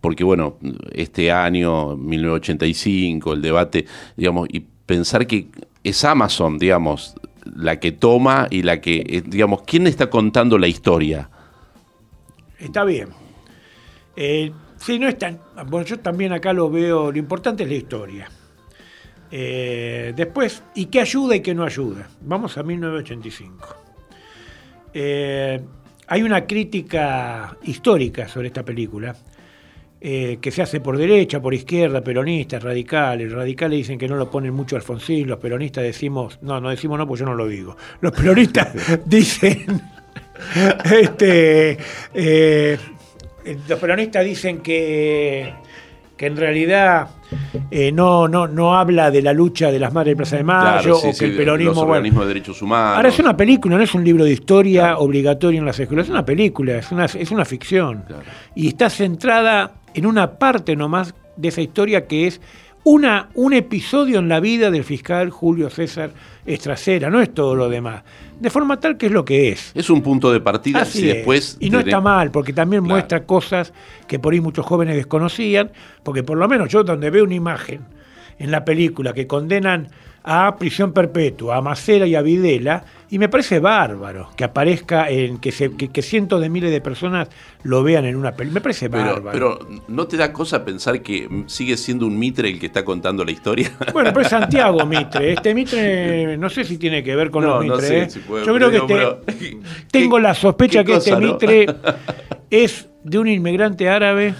porque bueno, este año, 1985, el debate, digamos, y pensar que es Amazon, digamos, la que toma y la que, eh, digamos, ¿quién está contando la historia? Está bien. Eh, sí, no es tan. Bueno, yo también acá lo veo. Lo importante es la historia. Eh, después, ¿y qué ayuda y qué no ayuda? Vamos a 1985. hay una crítica histórica sobre esta película eh, que se hace por derecha, por izquierda, peronistas, radicales. Radicales dicen que no lo ponen mucho Alfonsín, los peronistas decimos, no, no decimos no, pues yo no lo digo. Los peronistas dicen, este, eh, los peronistas dicen que, que en realidad eh, no, no, no habla de la lucha de las madres de Plaza de Mayo o que el peronismo. de derechos humanos. Ahora es una película, no es un libro de historia obligatorio en las escuelas, es una película, es una, es una ficción. Y está centrada en una parte nomás de esa historia que es una, un episodio en la vida del fiscal Julio César Estracera, no es todo lo demás. De forma tal que es lo que es. Es un punto de partida y después. Y no está mal, porque también muestra cosas que por ahí muchos jóvenes desconocían, porque por lo menos yo donde veo una imagen en la película que condenan a prisión perpetua, a Macera y a Videla, y me parece bárbaro que aparezca, en que, se, que, cientos de miles de personas lo vean en una película. Me parece bárbaro. Pero ¿no te da cosa pensar que sigue siendo un Mitre el que está contando la historia? Bueno, pero es Santiago Mitre. Este Mitre, no sé si tiene que ver con los Mitre. ¿eh? Yo creo que tengo la sospecha que este Mitre es de un inmigrante árabe.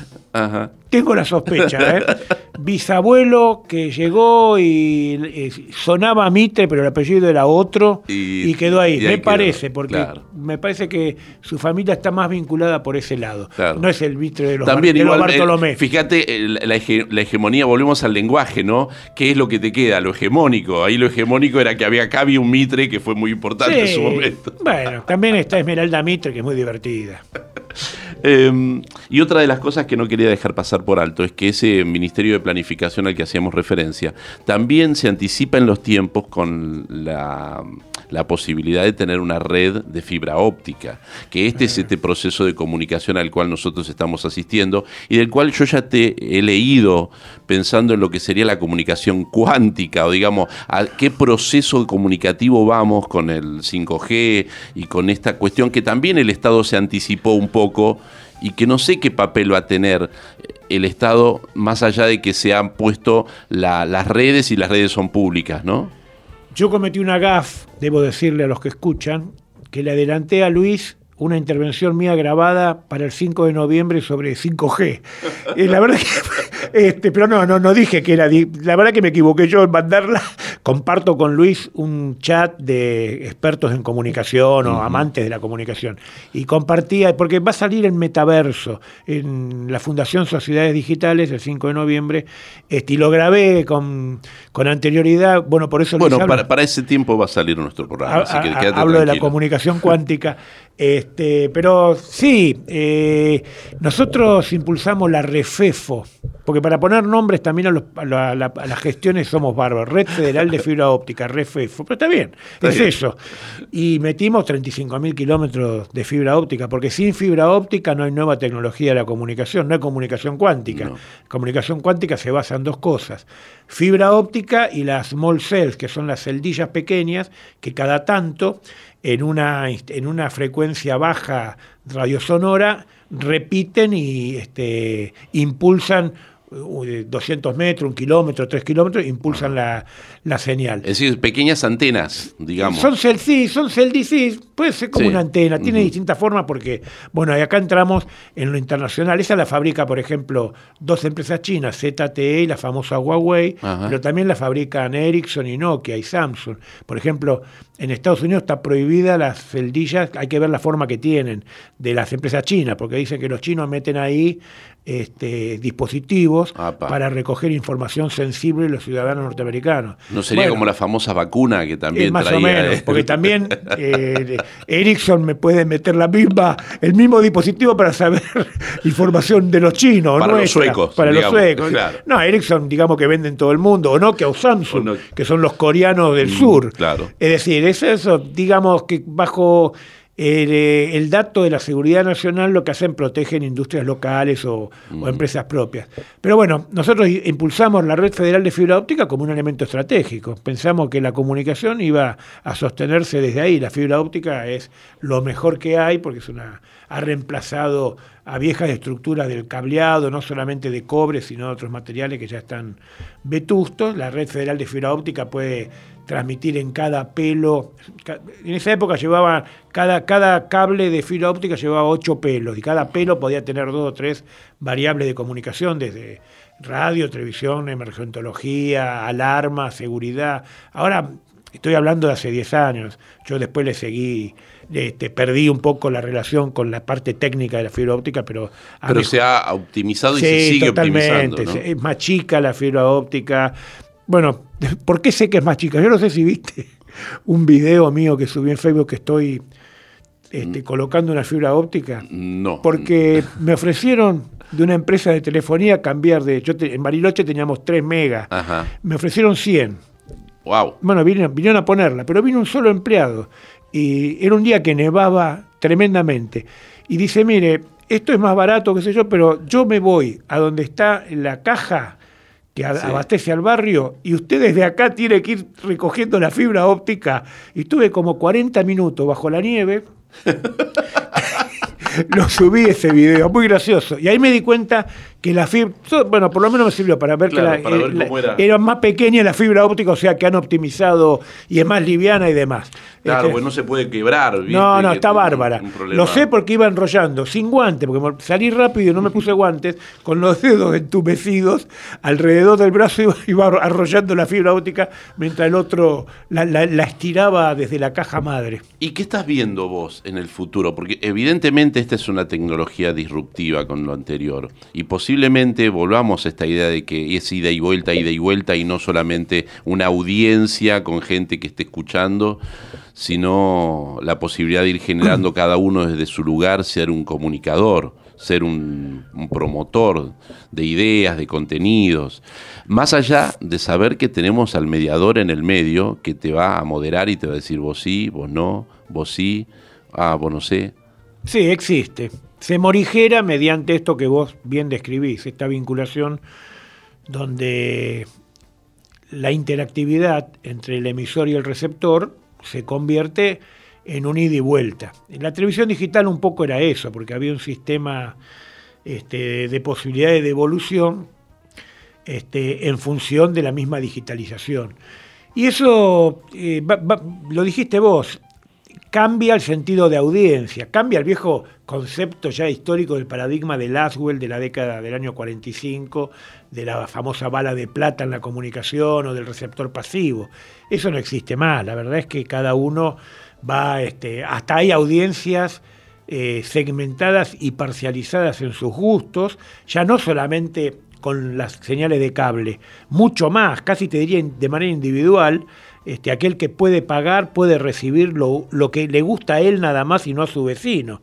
Tengo la sospecha, ¿eh? bisabuelo que llegó y sonaba Mitre, pero el apellido era otro y, quedó ahí. me parece, porque me parece que su familia está más vinculada por ese lado. No es el Mitre de los, También eh, Bartolomé. fíjate, la, hegemonía, volvemos al lenguaje, ¿no? ¿Qué es lo que te queda? Lo hegemónico. Ahí lo hegemónico era que había acá había un Mitre que fue muy importante en su momento. Bueno, también está Esmeralda Mitre, que es muy divertida. Em, y otra de las cosas que no quería dejar pasar por alto es que ese Ministerio de Planificación al que hacíamos referencia también se anticipa en los tiempos con la, posibilidad de tener una red de fibra óptica, que este es este proceso de comunicación al cual nosotros estamos asistiendo y del cual yo ya te he leído pensando en lo que sería la comunicación cuántica o digamos a qué proceso comunicativo vamos con el 5G y con esta cuestión que también el Estado se anticipó un poco y que no sé qué papel va a tener el Estado más allá de que se han puesto las redes y las redes son públicas, ¿no? Yo cometí una gaf, debo decirle a los que escuchan, que le adelanté a Luis una intervención mía grabada para el 5 de noviembre sobre 5G. Eh, la verdad que, este, pero no, no, no dije que era, la verdad que me equivoqué yo en mandarla. Comparto con Luis un chat de expertos en comunicación o amantes de la comunicación. Y compartía, porque va a salir en Metaverso, en la Fundación Sociedades Digitales, el 5 de noviembre, este, y lo grabé con, con anterioridad. Bueno, por eso... Bueno, para, para, ese tiempo va a salir nuestro programa. así que hablo de la comunicación cuántica. Este, pero sí, eh, nosotros impulsamos la REFEFO, porque para poner nombres también a, las gestiones somos bárbaros. Red Federal de Fibra Óptica, REFEFO, pero está bien, es eso. Y metimos 35.000 kilómetros de fibra óptica, porque sin fibra óptica no hay nueva tecnología de la comunicación, no hay comunicación cuántica. Comunicación cuántica se basa en dos cosas, fibra óptica y las small cells, que son las celdillas pequeñas que cada tanto en una, en una frecuencia baja radiosonora repiten y este, impulsan 200 metros, un kilómetro, tres kilómetros, impulsan la, señal. Es decir, pequeñas antenas, digamos. Son cel, sí, son cel puede ser como una antena, tiene distintas formas porque, bueno, y acá entramos en lo internacional. Esa la fabrica, por ejemplo, dos empresas chinas, ZTE y la famosa Huawei, pero también la fabrican Ericsson y Nokia y Samsung. Por ejemplo, en Estados Unidos está prohibida las celdillas, hay que ver la forma que tienen de las empresas chinas, porque dicen que los chinos meten ahí este, dispositivos para recoger información sensible de los ciudadanos norteamericanos. ¿No sería como la famosa vacuna que también más traía? o menos, porque también eh, Ericsson me puede meter la misma, el mismo dispositivo para saber información de los chinos. Para los suecos. Para los suecos. No, Ericsson, digamos que venden todo el mundo, o Nokia o Samsung, que son los coreanos del mm, sur. Claro. Es decir, es eso, digamos que bajo eh, el dato de la seguridad nacional lo que hacen protegen industrias locales o, empresas propias. Pero bueno, nosotros impulsamos la red federal de fibra óptica como un elemento estratégico. Pensamos que la comunicación iba a sostenerse desde ahí. La fibra óptica es lo mejor que hay porque es una, ha reemplazado a viejas estructuras del cableado, no solamente de cobre, sino de otros materiales que ya están vetustos. La red federal de fibra óptica puede transmitir en cada pelo. En esa época llevaba, cada, cada cable de fibra óptica llevaba ocho pelos y cada pelo podía tener dos o tres variables de comunicación, desde radio, televisión, emergentología, alarma, seguridad. Ahora estoy hablando de hace 10 años, yo después le seguí, este, perdí un poco la relación con la parte técnica de la fibra óptica, pero... Pero se ha optimizado y se sigue totalmente. optimizando. Es más chica la fibra óptica, bueno, ¿por qué sé que es más chica? Yo no sé si viste un video mío que subí en Facebook que estoy este, mm. colocando una fibra óptica. No. Porque me ofrecieron de una empresa de telefonía cambiar de. Yo en Bariloche teníamos 3 megas. Me ofrecieron 100. Wow. Bueno, vinieron, vinieron a ponerla, pero vino un solo empleado. Y era un día que nevaba tremendamente. Y dice: Mire, esto es más barato, qué sé yo, pero yo me voy a donde está la caja que abastece al barrio y usted desde acá tiene que ir recogiendo la fibra óptica. Y estuve como 40 minutos bajo la nieve. Lo subí ese video, muy gracioso. Y ahí me di cuenta que la fibra, bueno, por lo menos me sirvió para ver que la, eh, era. más pequeña la fibra óptica, o sea que han optimizado y es más liviana y demás. Claro, este, pues no se puede quebrar. No, no, está bárbara. Lo sé porque iba enrollando, sin guantes, porque salí rápido y no me puse guantes, con los dedos entumecidos, alrededor del brazo iba, iba arrollando la fibra óptica, mientras el otro la, la estiraba desde la caja madre. ¿Y qué estás viendo vos en el futuro? Porque evidentemente esta es una tecnología disruptiva con lo anterior y posiblemente posiblemente volvamos a esta idea de que es ida y vuelta, ida y vuelta, y no solamente una audiencia con gente que esté escuchando, sino la posibilidad de ir generando cada uno desde su lugar, ser un comunicador, ser un, promotor de ideas, de contenidos, más allá de saber que tenemos al mediador en el medio que te va a moderar y te va a decir vos sí, vos no, vos sí, ah, vos no sé. Sí, existe se morigera mediante esto que vos bien describís, esta vinculación donde la interactividad entre el emisor y el receptor se convierte en un ida y vuelta. En la televisión digital un poco era eso, porque había un sistema este, de posibilidades de evolución este, en función de la misma digitalización. Y eso, eh, lo dijiste vos, cambia el sentido de audiencia, cambia el viejo concepto ya histórico del paradigma de Laswell de la década del año 45, de la famosa bala de plata en la comunicación o del receptor pasivo. Eso no existe más, la verdad es que cada uno va, este, hasta hay audiencias eh, segmentadas y parcializadas en sus gustos, ya no solamente con las señales de cable, mucho más, casi te diría de manera individual, este, aquel que puede pagar puede recibir lo, que le gusta a él nada más y no a su vecino.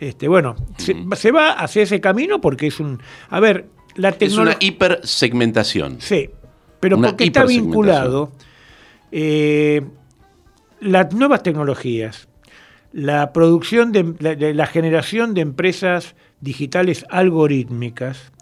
Este, bueno, se, va hacia ese camino porque es un... A ver, la tecnología... Es una hipersegmentación. Sí, pero porque está vinculado eh, las nuevas tecnologías, la producción de la generación de empresas digitales algorítmicas,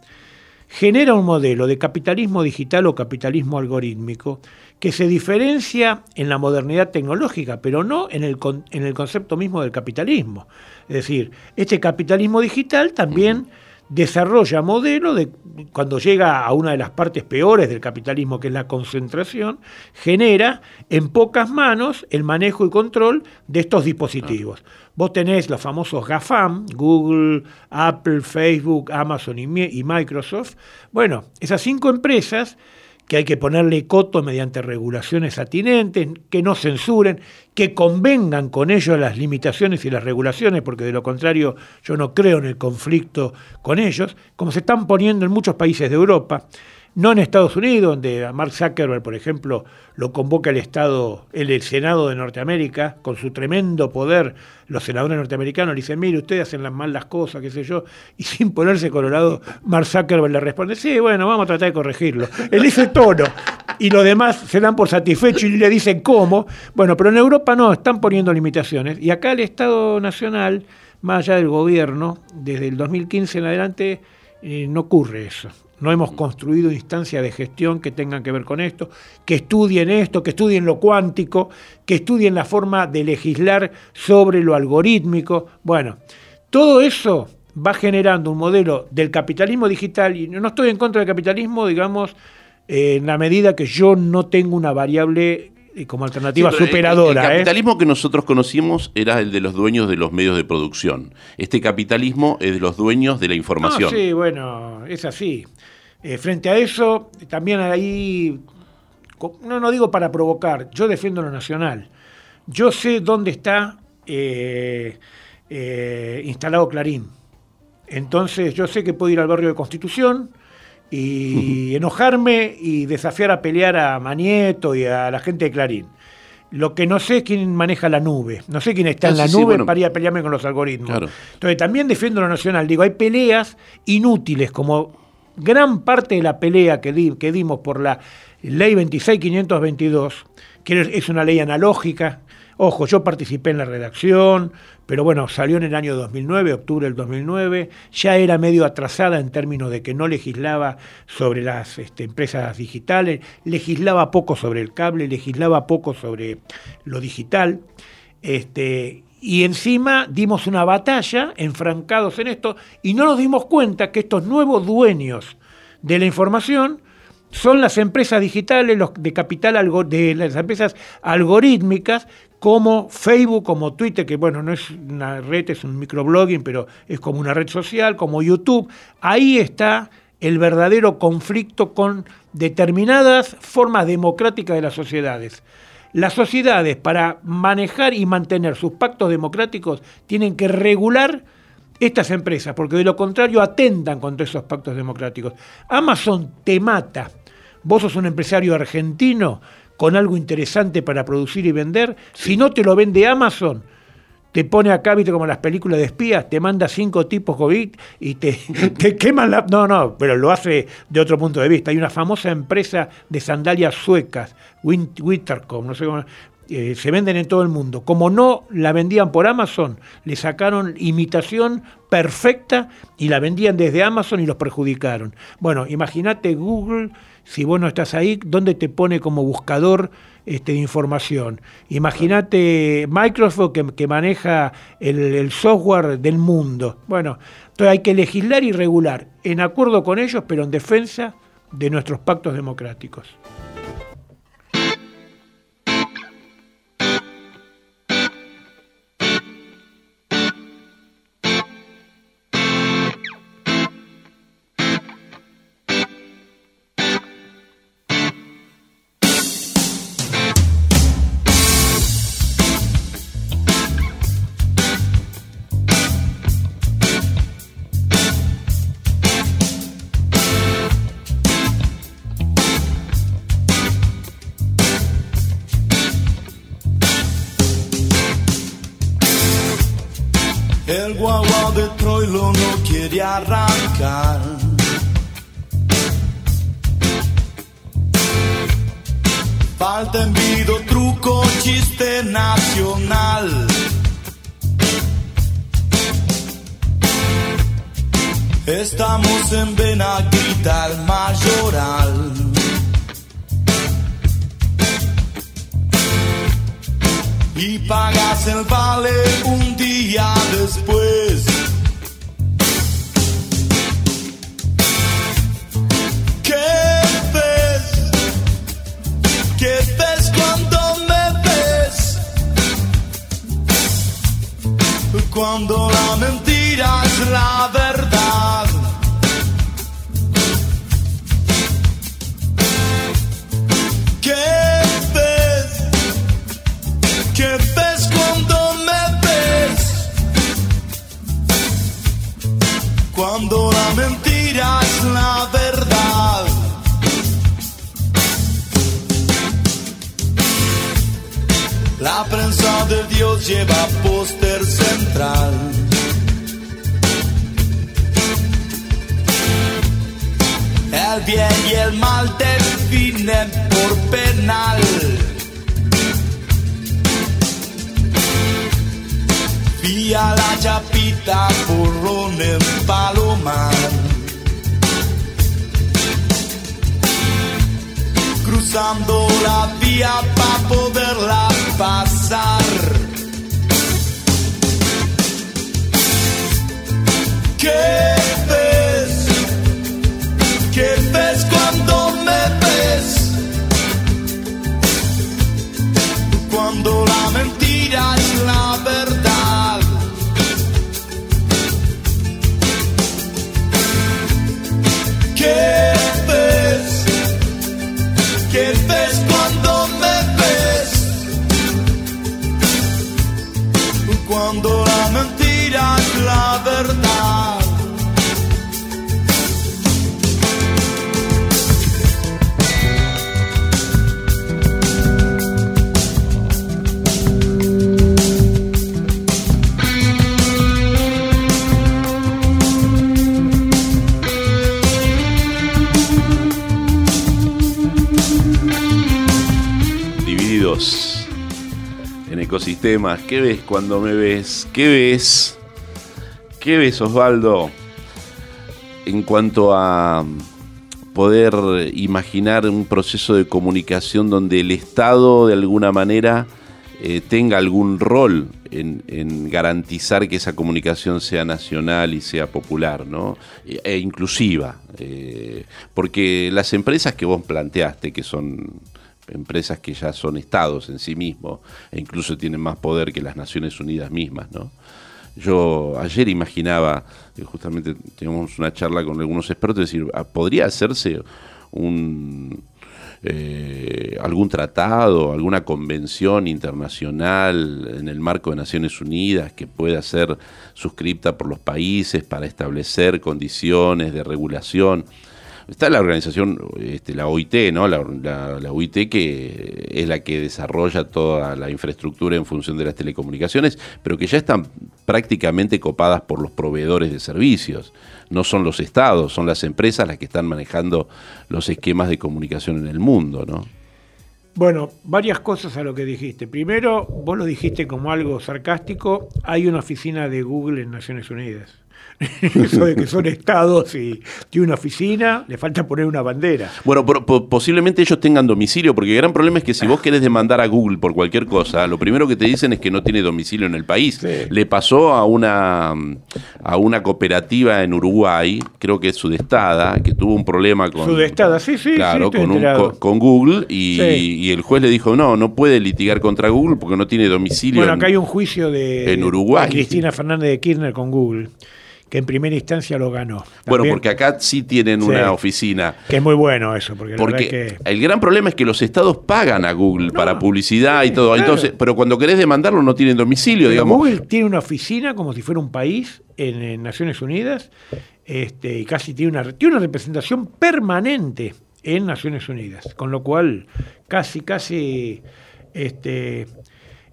genera un modelo de capitalismo digital o capitalismo algorítmico que se diferencia en la modernidad tecnológica, pero no en el, en el concepto mismo del capitalismo. Es decir, este capitalismo digital también desarrolla modelo de cuando llega a una de las partes peores del capitalismo, que es la concentración, genera en pocas manos el manejo y control de estos dispositivos. Vos tenés los famosos GAFAM, Google, Apple, Facebook, Amazon y, y Microsoft. Bueno, esas cinco empresas que hay que ponerle coto mediante regulaciones atinentes, que no censuren, que convengan con ellos las limitaciones y las regulaciones, porque de lo contrario yo no creo en el conflicto con ellos, como se están poniendo en muchos países de Europa no en Estados Unidos, donde a Mark Zuckerberg, por ejemplo, lo convoca el Estado, el, Senado de Norteamérica, con su tremendo poder, los senadores norteamericanos le dicen, mire, ustedes hacen las mal las cosas, qué sé yo, y sin ponerse colorado, Mark Zuckerberg le responde, sí, bueno, vamos a tratar de corregirlo. Él dice tono, y los demás se dan por satisfechos y le dicen cómo. Bueno, pero en Europa no, están poniendo limitaciones, y acá el Estado Nacional, más allá del gobierno, desde el 2015 en adelante, eh, no ocurre eso no hemos construido instancias de gestión que tengan que ver con esto, que estudien esto, que estudien lo cuántico, que estudien la forma de legislar sobre lo algorítmico. Bueno, todo eso va generando un modelo del capitalismo digital, y no estoy en contra del capitalismo, digamos, en la medida que yo no tengo una variable como alternativa superadora. El, ¿eh? capitalismo que nosotros conocimos era el de los dueños de los medios de producción. Este capitalismo es de los dueños de la información. sí, bueno, es así. Eh, frente a eso, también ahí, no, no digo para provocar, yo defiendo lo nacional. Yo sé dónde está eh, instalado Clarín. Entonces yo sé que puedo ir al barrio de Constitución, y enojarme y desafiar a pelear a Manieto y a la gente de Clarín. Lo que no sé es quién maneja la nube. No sé quién está en la nube para ir a pelearme con los algoritmos. Entonces también defiendo lo nacional. Digo, hay peleas inútiles, como gran parte de la pelea que, que dimos por la ley 26522, que es una ley analógica, Ojo, yo participé en la redacción, pero bueno, salió en el año 2009, octubre del 2009, ya era medio atrasada en términos de que no legislaba sobre las este, empresas digitales, legislaba poco sobre el cable, legislaba poco sobre lo digital. Este, y encima dimos una batalla, enfrancados en esto, y no nos dimos cuenta que estos nuevos dueños de la información son las empresas digitales, los de capital de las empresas algorítmicas, como Facebook, como Twitter, que bueno, no es una red, es un microblogging, pero es como una red social, como YouTube. Ahí está el verdadero conflicto con determinadas formas democráticas de las sociedades. Las sociedades, para manejar y mantener sus pactos democráticos, tienen que regular estas empresas, porque de lo contrario atentan contra esos pactos democráticos. Amazon te mata. Vos sos un empresario argentino con algo interesante para producir y vender. Si no te lo vende Amazon, te pone acá, viste, como las películas de espías, te manda cinco tipos COVID y te, te queman la... No, no, pero lo hace de otro punto de vista. Hay una famosa empresa de sandalias suecas, Wintercom, no sé cómo... Eh, se venden en todo el mundo. Como no la vendían por Amazon, le sacaron imitación perfecta y la vendían desde Amazon y los perjudicaron. Bueno, imagínate Google si vos no estás ahí, ¿dónde te pone como buscador este, de información? Imagínate Microsoft que, maneja el, el, software del mundo. Bueno, entonces hay que legislar y regular en acuerdo con ellos, pero en defensa de nuestros pactos democráticos. Arrancar. Falta envido, truco, chiste nacional. Estamos en Benaguita, Mayoral. Y pagas el vale un día después. Cuando la mentira es la verdad. ¿Qué ves? ¿Qué ves cuando me ves? Cuando la mentira es la verdad. La prensa de Dios lleva póster central. El bien y el mal definen por penal. Vía la chapita, burrón en palomar. Cruzando la vía para poderla pasar. ¿Qué ves? ¿Qué ves cuando me ves? Cuando la mentira es la verdad. ¿Qué ves? ¿Qué ves Cuando la mentira es la verdad. ¿Qué ves cuando me ves? ¿Qué ves? ¿Qué ves, Osvaldo? En cuanto a poder imaginar un proceso de comunicación donde el Estado de alguna manera eh, tenga algún rol en, en garantizar que esa comunicación sea nacional y sea popular, ¿no? E, e inclusiva. eh, porque las empresas que vos planteaste, que son empresas que ya son estados en sí mismos e incluso tienen más poder que las Naciones Unidas mismas, ¿no? Yo ayer imaginaba, eh, justamente teníamos una charla con algunos expertos, decir, ah, ¿podría hacerse un eh, algún tratado, alguna convención internacional en el marco de Naciones Unidas que pueda ser suscripta por los países para establecer condiciones de regulación? Está la organización, este, la OIT, ¿no? La, la- OIT que es la que desarrolla toda la infraestructura en función de las telecomunicaciones, pero que ya están prácticamente copadas por los proveedores de servicios. No son los estados, son las empresas las que están manejando los esquemas de comunicación en el mundo, ¿no? Bueno, varias cosas a lo que dijiste. Primero, vos lo dijiste como algo sarcástico, hay una oficina de Google en Naciones Unidas. Eso de que son estados y tiene una oficina, le falta poner una bandera. Bueno, pero po- posiblemente ellos tengan domicilio, porque el gran problema es que si vos querés demandar a Google por cualquier cosa, lo primero que te dicen es que no tiene domicilio en el país. Sí. Le pasó a una a una cooperativa en Uruguay, creo que es Sudestada, que tuvo un problema con Sudestada, sí, sí, sí, claro, estoy con, un- enterado. con- con Google y, Sí. y el juez le dijo no, no puede litigar contra Google porque no tiene domicilio. Bueno, en- acá hay un juicio de, en Uruguay. de Cristina Fernández de Kirchner con Google, que en primera instancia lo ganó. Bueno, porque acá sí tienen Sí. una oficina. Que es muy bueno eso, porque, que... el gran problema es que los estados pagan a Google para publicidad y todo. claro. Entonces, pero cuando querés demandarlo no tienen domicilio, Pero digamos. Google tiene una oficina como si fuera un país en, en Naciones Unidas este, y casi tiene una, tiene una representación permanente en Naciones Unidas, con lo cual casi, casi este,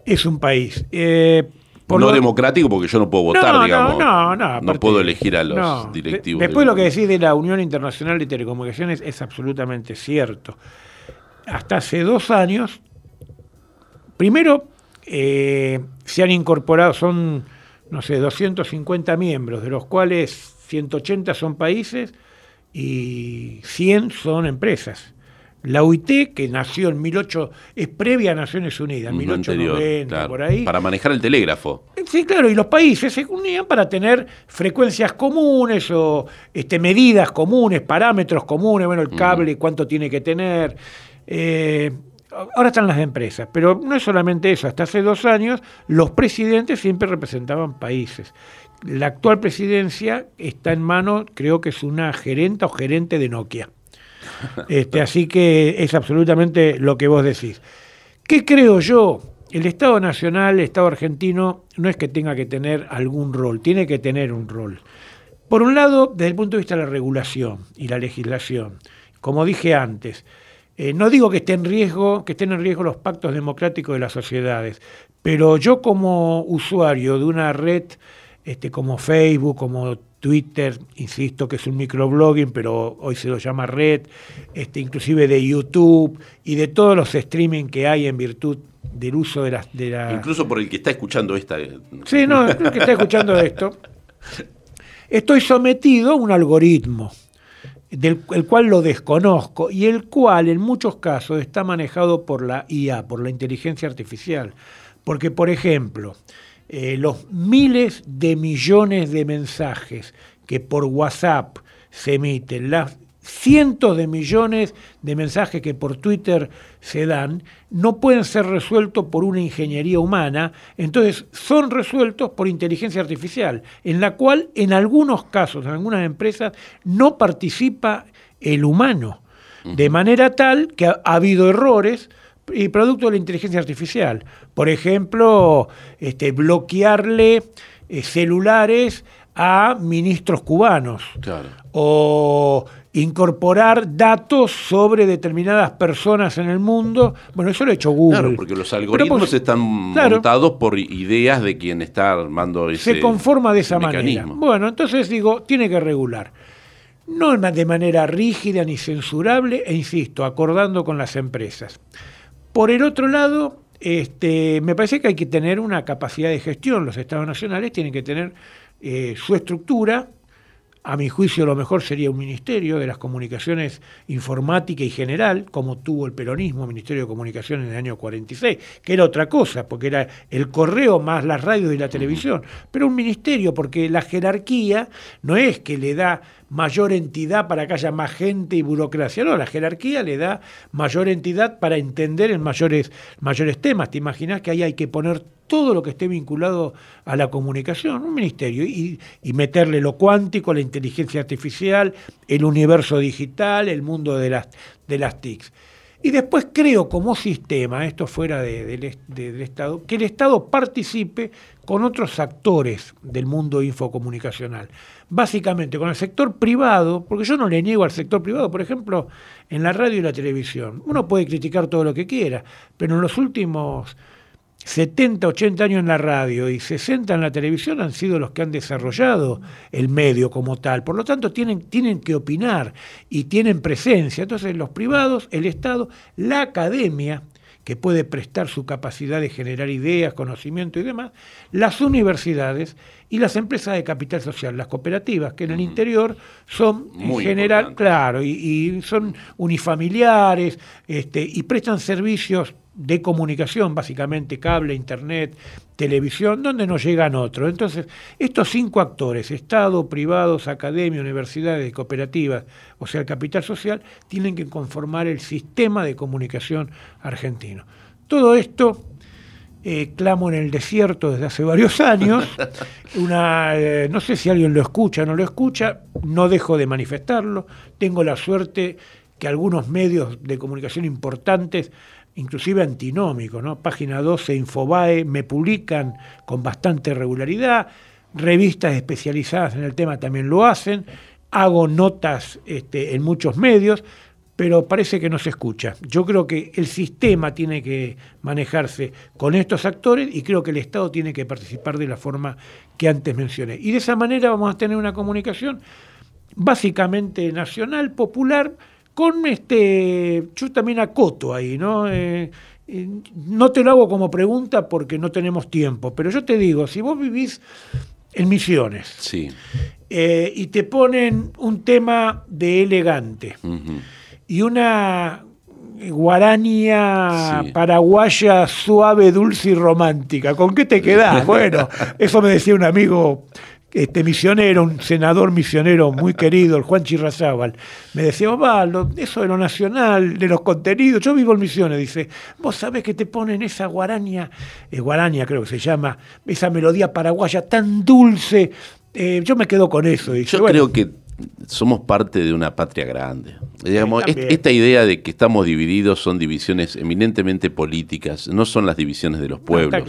es un país. Eh, por no lo- democrático porque yo no puedo votar, no, digamos. No, no, no. aparte- puedo elegir a los no. directivos. De- después lo que decís de la Unión Internacional de Telecomunicaciones es absolutamente cierto. Hasta hace dos años, primero eh, se han incorporado, son, no sé, 250 miembros, de los cuales 180 son países y 100 son empresas. La UIT, que nació en 18, es previa a Naciones Unidas, en 1890, por ahí. Para manejar el telégrafo. Sí, claro, y los países se unían para tener frecuencias comunes o este, medidas comunes, parámetros comunes, bueno, el cable, cuánto tiene que tener. Eh, ahora están las empresas, pero no es solamente eso, hasta hace dos años los presidentes siempre representaban países. La actual presidencia está en manos, creo que es una gerenta o gerente de Nokia. Este, así que es absolutamente lo que vos decís. ¿Qué creo yo? El Estado Nacional, el Estado argentino, no es que tenga que tener algún rol, tiene que tener un rol. Por un lado, desde el punto de vista de la regulación y la legislación. Como dije antes, eh, no digo que estén en riesgo, que estén en riesgo los pactos democráticos de las sociedades, pero yo como usuario de una red este, como Facebook, como Twitter, insisto que es un microblogging, pero hoy se lo llama red, este, inclusive de YouTube y de todos los streaming que hay en virtud del uso de las... De la... Incluso por el que está escuchando esta... Eh, sí, no, el que está escuchando esto. Estoy sometido a un algoritmo, del el cual lo desconozco y el cual en muchos casos está manejado por la IA, por la inteligencia artificial. Porque, por ejemplo, eh, los miles de millones de mensajes que por WhatsApp se emiten, las cientos de millones de mensajes que por Twitter se dan, no pueden ser resueltos por una ingeniería humana, entonces son resueltos por inteligencia artificial, en la cual en algunos casos, en algunas empresas, no participa el humano, de manera tal que ha habido errores, y producto de la inteligencia artificial. Por ejemplo, este, bloquearle eh, celulares a ministros cubanos. O incorporar datos sobre determinadas personas en el mundo. Bueno, eso lo ha hecho Google. Claro, porque los algoritmos están montados por ideas de quien está armando ese Se conforma de esa manera. Bueno, entonces digo, tiene que regular. No de manera rígida ni censurable, e insisto, acordando con las empresas. Por el otro lado, este, me parece que hay que tener una capacidad de gestión. Los estados nacionales tienen que tener eh, su estructura. A mi juicio, lo mejor sería un ministerio de las comunicaciones informática y general, como tuvo el peronismo, Ministerio de Comunicaciones en el año 46, que era otra cosa, porque era el correo más las radios y la televisión. Pero un ministerio, porque la jerarquía no es que le da mayor entidad para que haya más gente y burocracia. No, la jerarquía le da mayor entidad para entender en mayores, mayores temas. ¿Te imaginas que ahí hay que poner todo lo que esté vinculado a la comunicación, un ministerio, y, y, meterle lo cuántico, la inteligencia artificial, el universo digital, el mundo de las, de las TICs. Y después creo como sistema, esto fuera del Estado, que el Estado participe con otros actores del mundo infocomunicacional. Básicamente con el sector privado, porque yo no le niego al sector privado, por ejemplo, en la radio y la televisión. Uno puede criticar todo lo que quiera, pero en los últimos 70, 80 años en la radio y 60 en la televisión han sido los que han desarrollado el medio como tal. Por lo tanto, tienen, tienen que opinar y tienen presencia. Entonces, los privados, el Estado, la academia, que puede prestar su capacidad de generar ideas, conocimiento y demás, las universidades y las empresas de capital social, las cooperativas, que en el interior son en general, claro, y, y, son unifamiliares este, y prestan servicios de comunicación, básicamente cable, internet, televisión, donde no llegan otros. Entonces, estos cinco actores, Estado, privados, academia, universidades, cooperativas, o sea, el capital social, tienen que conformar el sistema de comunicación argentino. Todo esto eh, clamo en el desierto desde hace varios años. Una, eh, no sé si alguien lo escucha o no lo escucha, no dejo de manifestarlo. Tengo la suerte que algunos medios de comunicación importantes inclusive antinómico, ¿no? Página 12, Infobae, me publican con bastante regularidad, revistas especializadas en el tema también lo hacen, hago notas este, en muchos medios, pero parece que no se escucha. Yo creo que el sistema tiene que manejarse con estos actores y creo que el Estado tiene que participar de la forma que antes mencioné. Y de esa manera vamos a tener una comunicación básicamente nacional, popular, con este, yo también acoto ahí, ¿no? Eh, eh, no te lo hago como pregunta porque no tenemos tiempo, pero yo te digo, si vos vivís en Misiones. Sí. Eh, y te ponen un tema de elegante y una guarania paraguaya suave, dulce y romántica. ¿Con qué te quedás? Bueno, eso me decía un amigo este misionero, un senador misionero muy querido, el Juan Chirrazábal, me decía, papá, eso de lo nacional, de los contenidos, yo vivo en Misiones, dice, vos sabés que te ponen esa guarania, eh, guarania creo que se llama, esa melodía paraguaya tan dulce, eh, yo me quedo con eso. yo creo que somos parte de una patria grande. Digamos, esta idea de que estamos divididos son divisiones eminentemente políticas, no son las divisiones de los pueblos.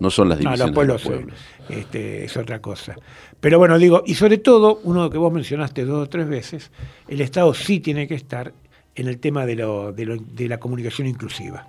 No, son las divisiones de los pueblos. Este, es otra cosa. Pero bueno, digo, y sobre todo, uno que vos mencionaste dos o tres veces, el Estado sí tiene que estar en el tema de, lo, de, la comunicación inclusiva.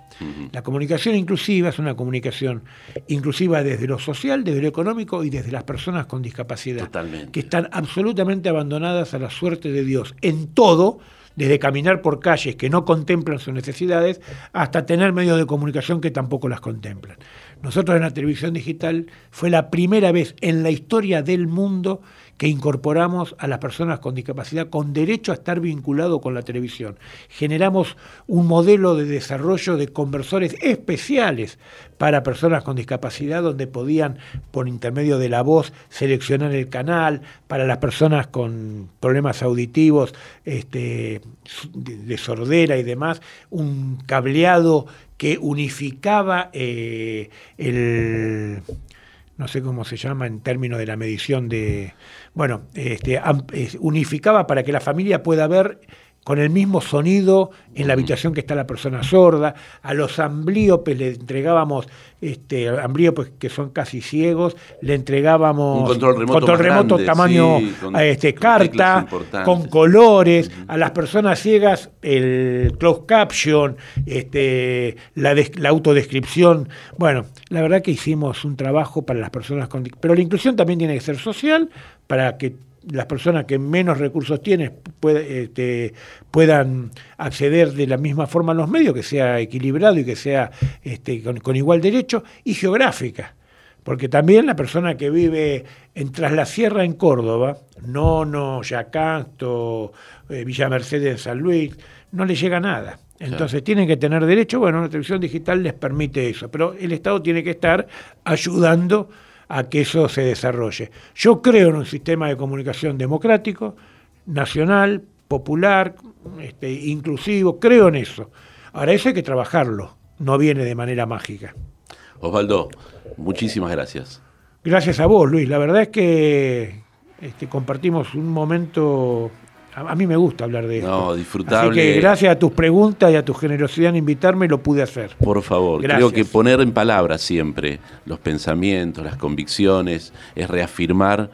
La comunicación inclusiva es una comunicación inclusiva desde lo social, desde lo económico y desde las personas con discapacidad, que están absolutamente abandonadas a la suerte de Dios en todo, desde caminar por calles que no contemplan sus necesidades hasta tener medios de comunicación que tampoco las contemplan. Nosotros en la televisión digital fue la primera vez en la historia del mundo que incorporamos a las personas con discapacidad con derecho a estar vinculado con la televisión. Generamos un modelo de desarrollo de conversores especiales para personas con discapacidad donde podían, por intermedio de la voz, seleccionar el canal, para las personas con problemas auditivos, este, de sordera y demás, un cableado que unificaba eh, el no sé cómo se llama en términos de la medición de, bueno, este, unificaba para que la familia pueda ver con el mismo sonido en la habitación que está la persona sorda. A los amblíopes le entregábamos, este, amblíopes que son casi ciegos, le entregábamos un control remoto, tamaño este, carta, con colores. A las personas ciegas el closed caption, este, la, la autodescripción. Bueno, la verdad que hicimos un trabajo para las personas con... Pero la inclusión también tiene que ser social para que las personas que menos recursos tienen este, puedan acceder de la misma forma a los medios, que sea equilibrado y que sea este, con, igual derecho, y geográfica. Porque también la persona que vive en Tras la Sierra en Córdoba, Nono, Yacanto, eh, Villa Mercedes en San Luis, no le llega nada. Entonces tienen que tener derecho, bueno, la televisión digital les permite eso, pero el Estado tiene que estar ayudando a que eso se desarrolle. Yo creo en un sistema de comunicación democrático, nacional, popular, este, inclusivo, creo en eso. Ahora eso hay que trabajarlo, no viene de manera mágica. Osvaldo, muchísimas gracias. Gracias a vos, Luis. La verdad es que este, compartimos un momento a, mí me gusta hablar de esto. No, disfrutable. Así que gracias a tus preguntas y a tu generosidad en invitarme lo pude hacer. Por favor, creo que poner en palabras siempre los pensamientos, las convicciones, es reafirmar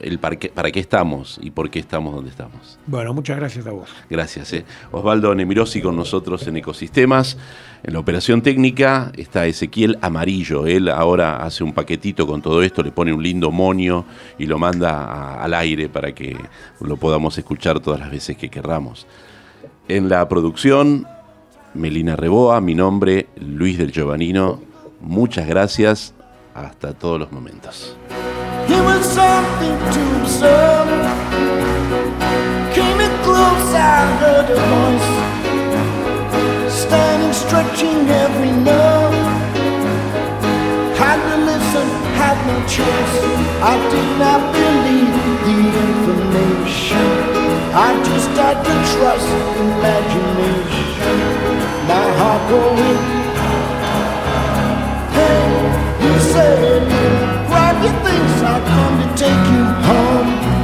el para qué, para qué estamos y por qué estamos donde estamos. Bueno, muchas gracias a vos. Gracias. Eh. Osvaldo Nemirosi con nosotros en Ecosistemas. En la operación técnica está Ezequiel Amarillo. Él ahora hace un paquetito con todo esto, le pone un lindo monio y lo manda al aire para que lo podamos escuchar todas las veces que querramos. En la producción, Melina Reboa, mi nombre, Luis del Giovanino. Muchas gracias. Hasta todos los momentos. He was something to observe. Came in close, I heard a voice. Standing, stretching every nerve. Had to listen, had no choice. I did not believe the information. I just had to trust imagination. My heart going. Hey, you said. I'll come to take you home.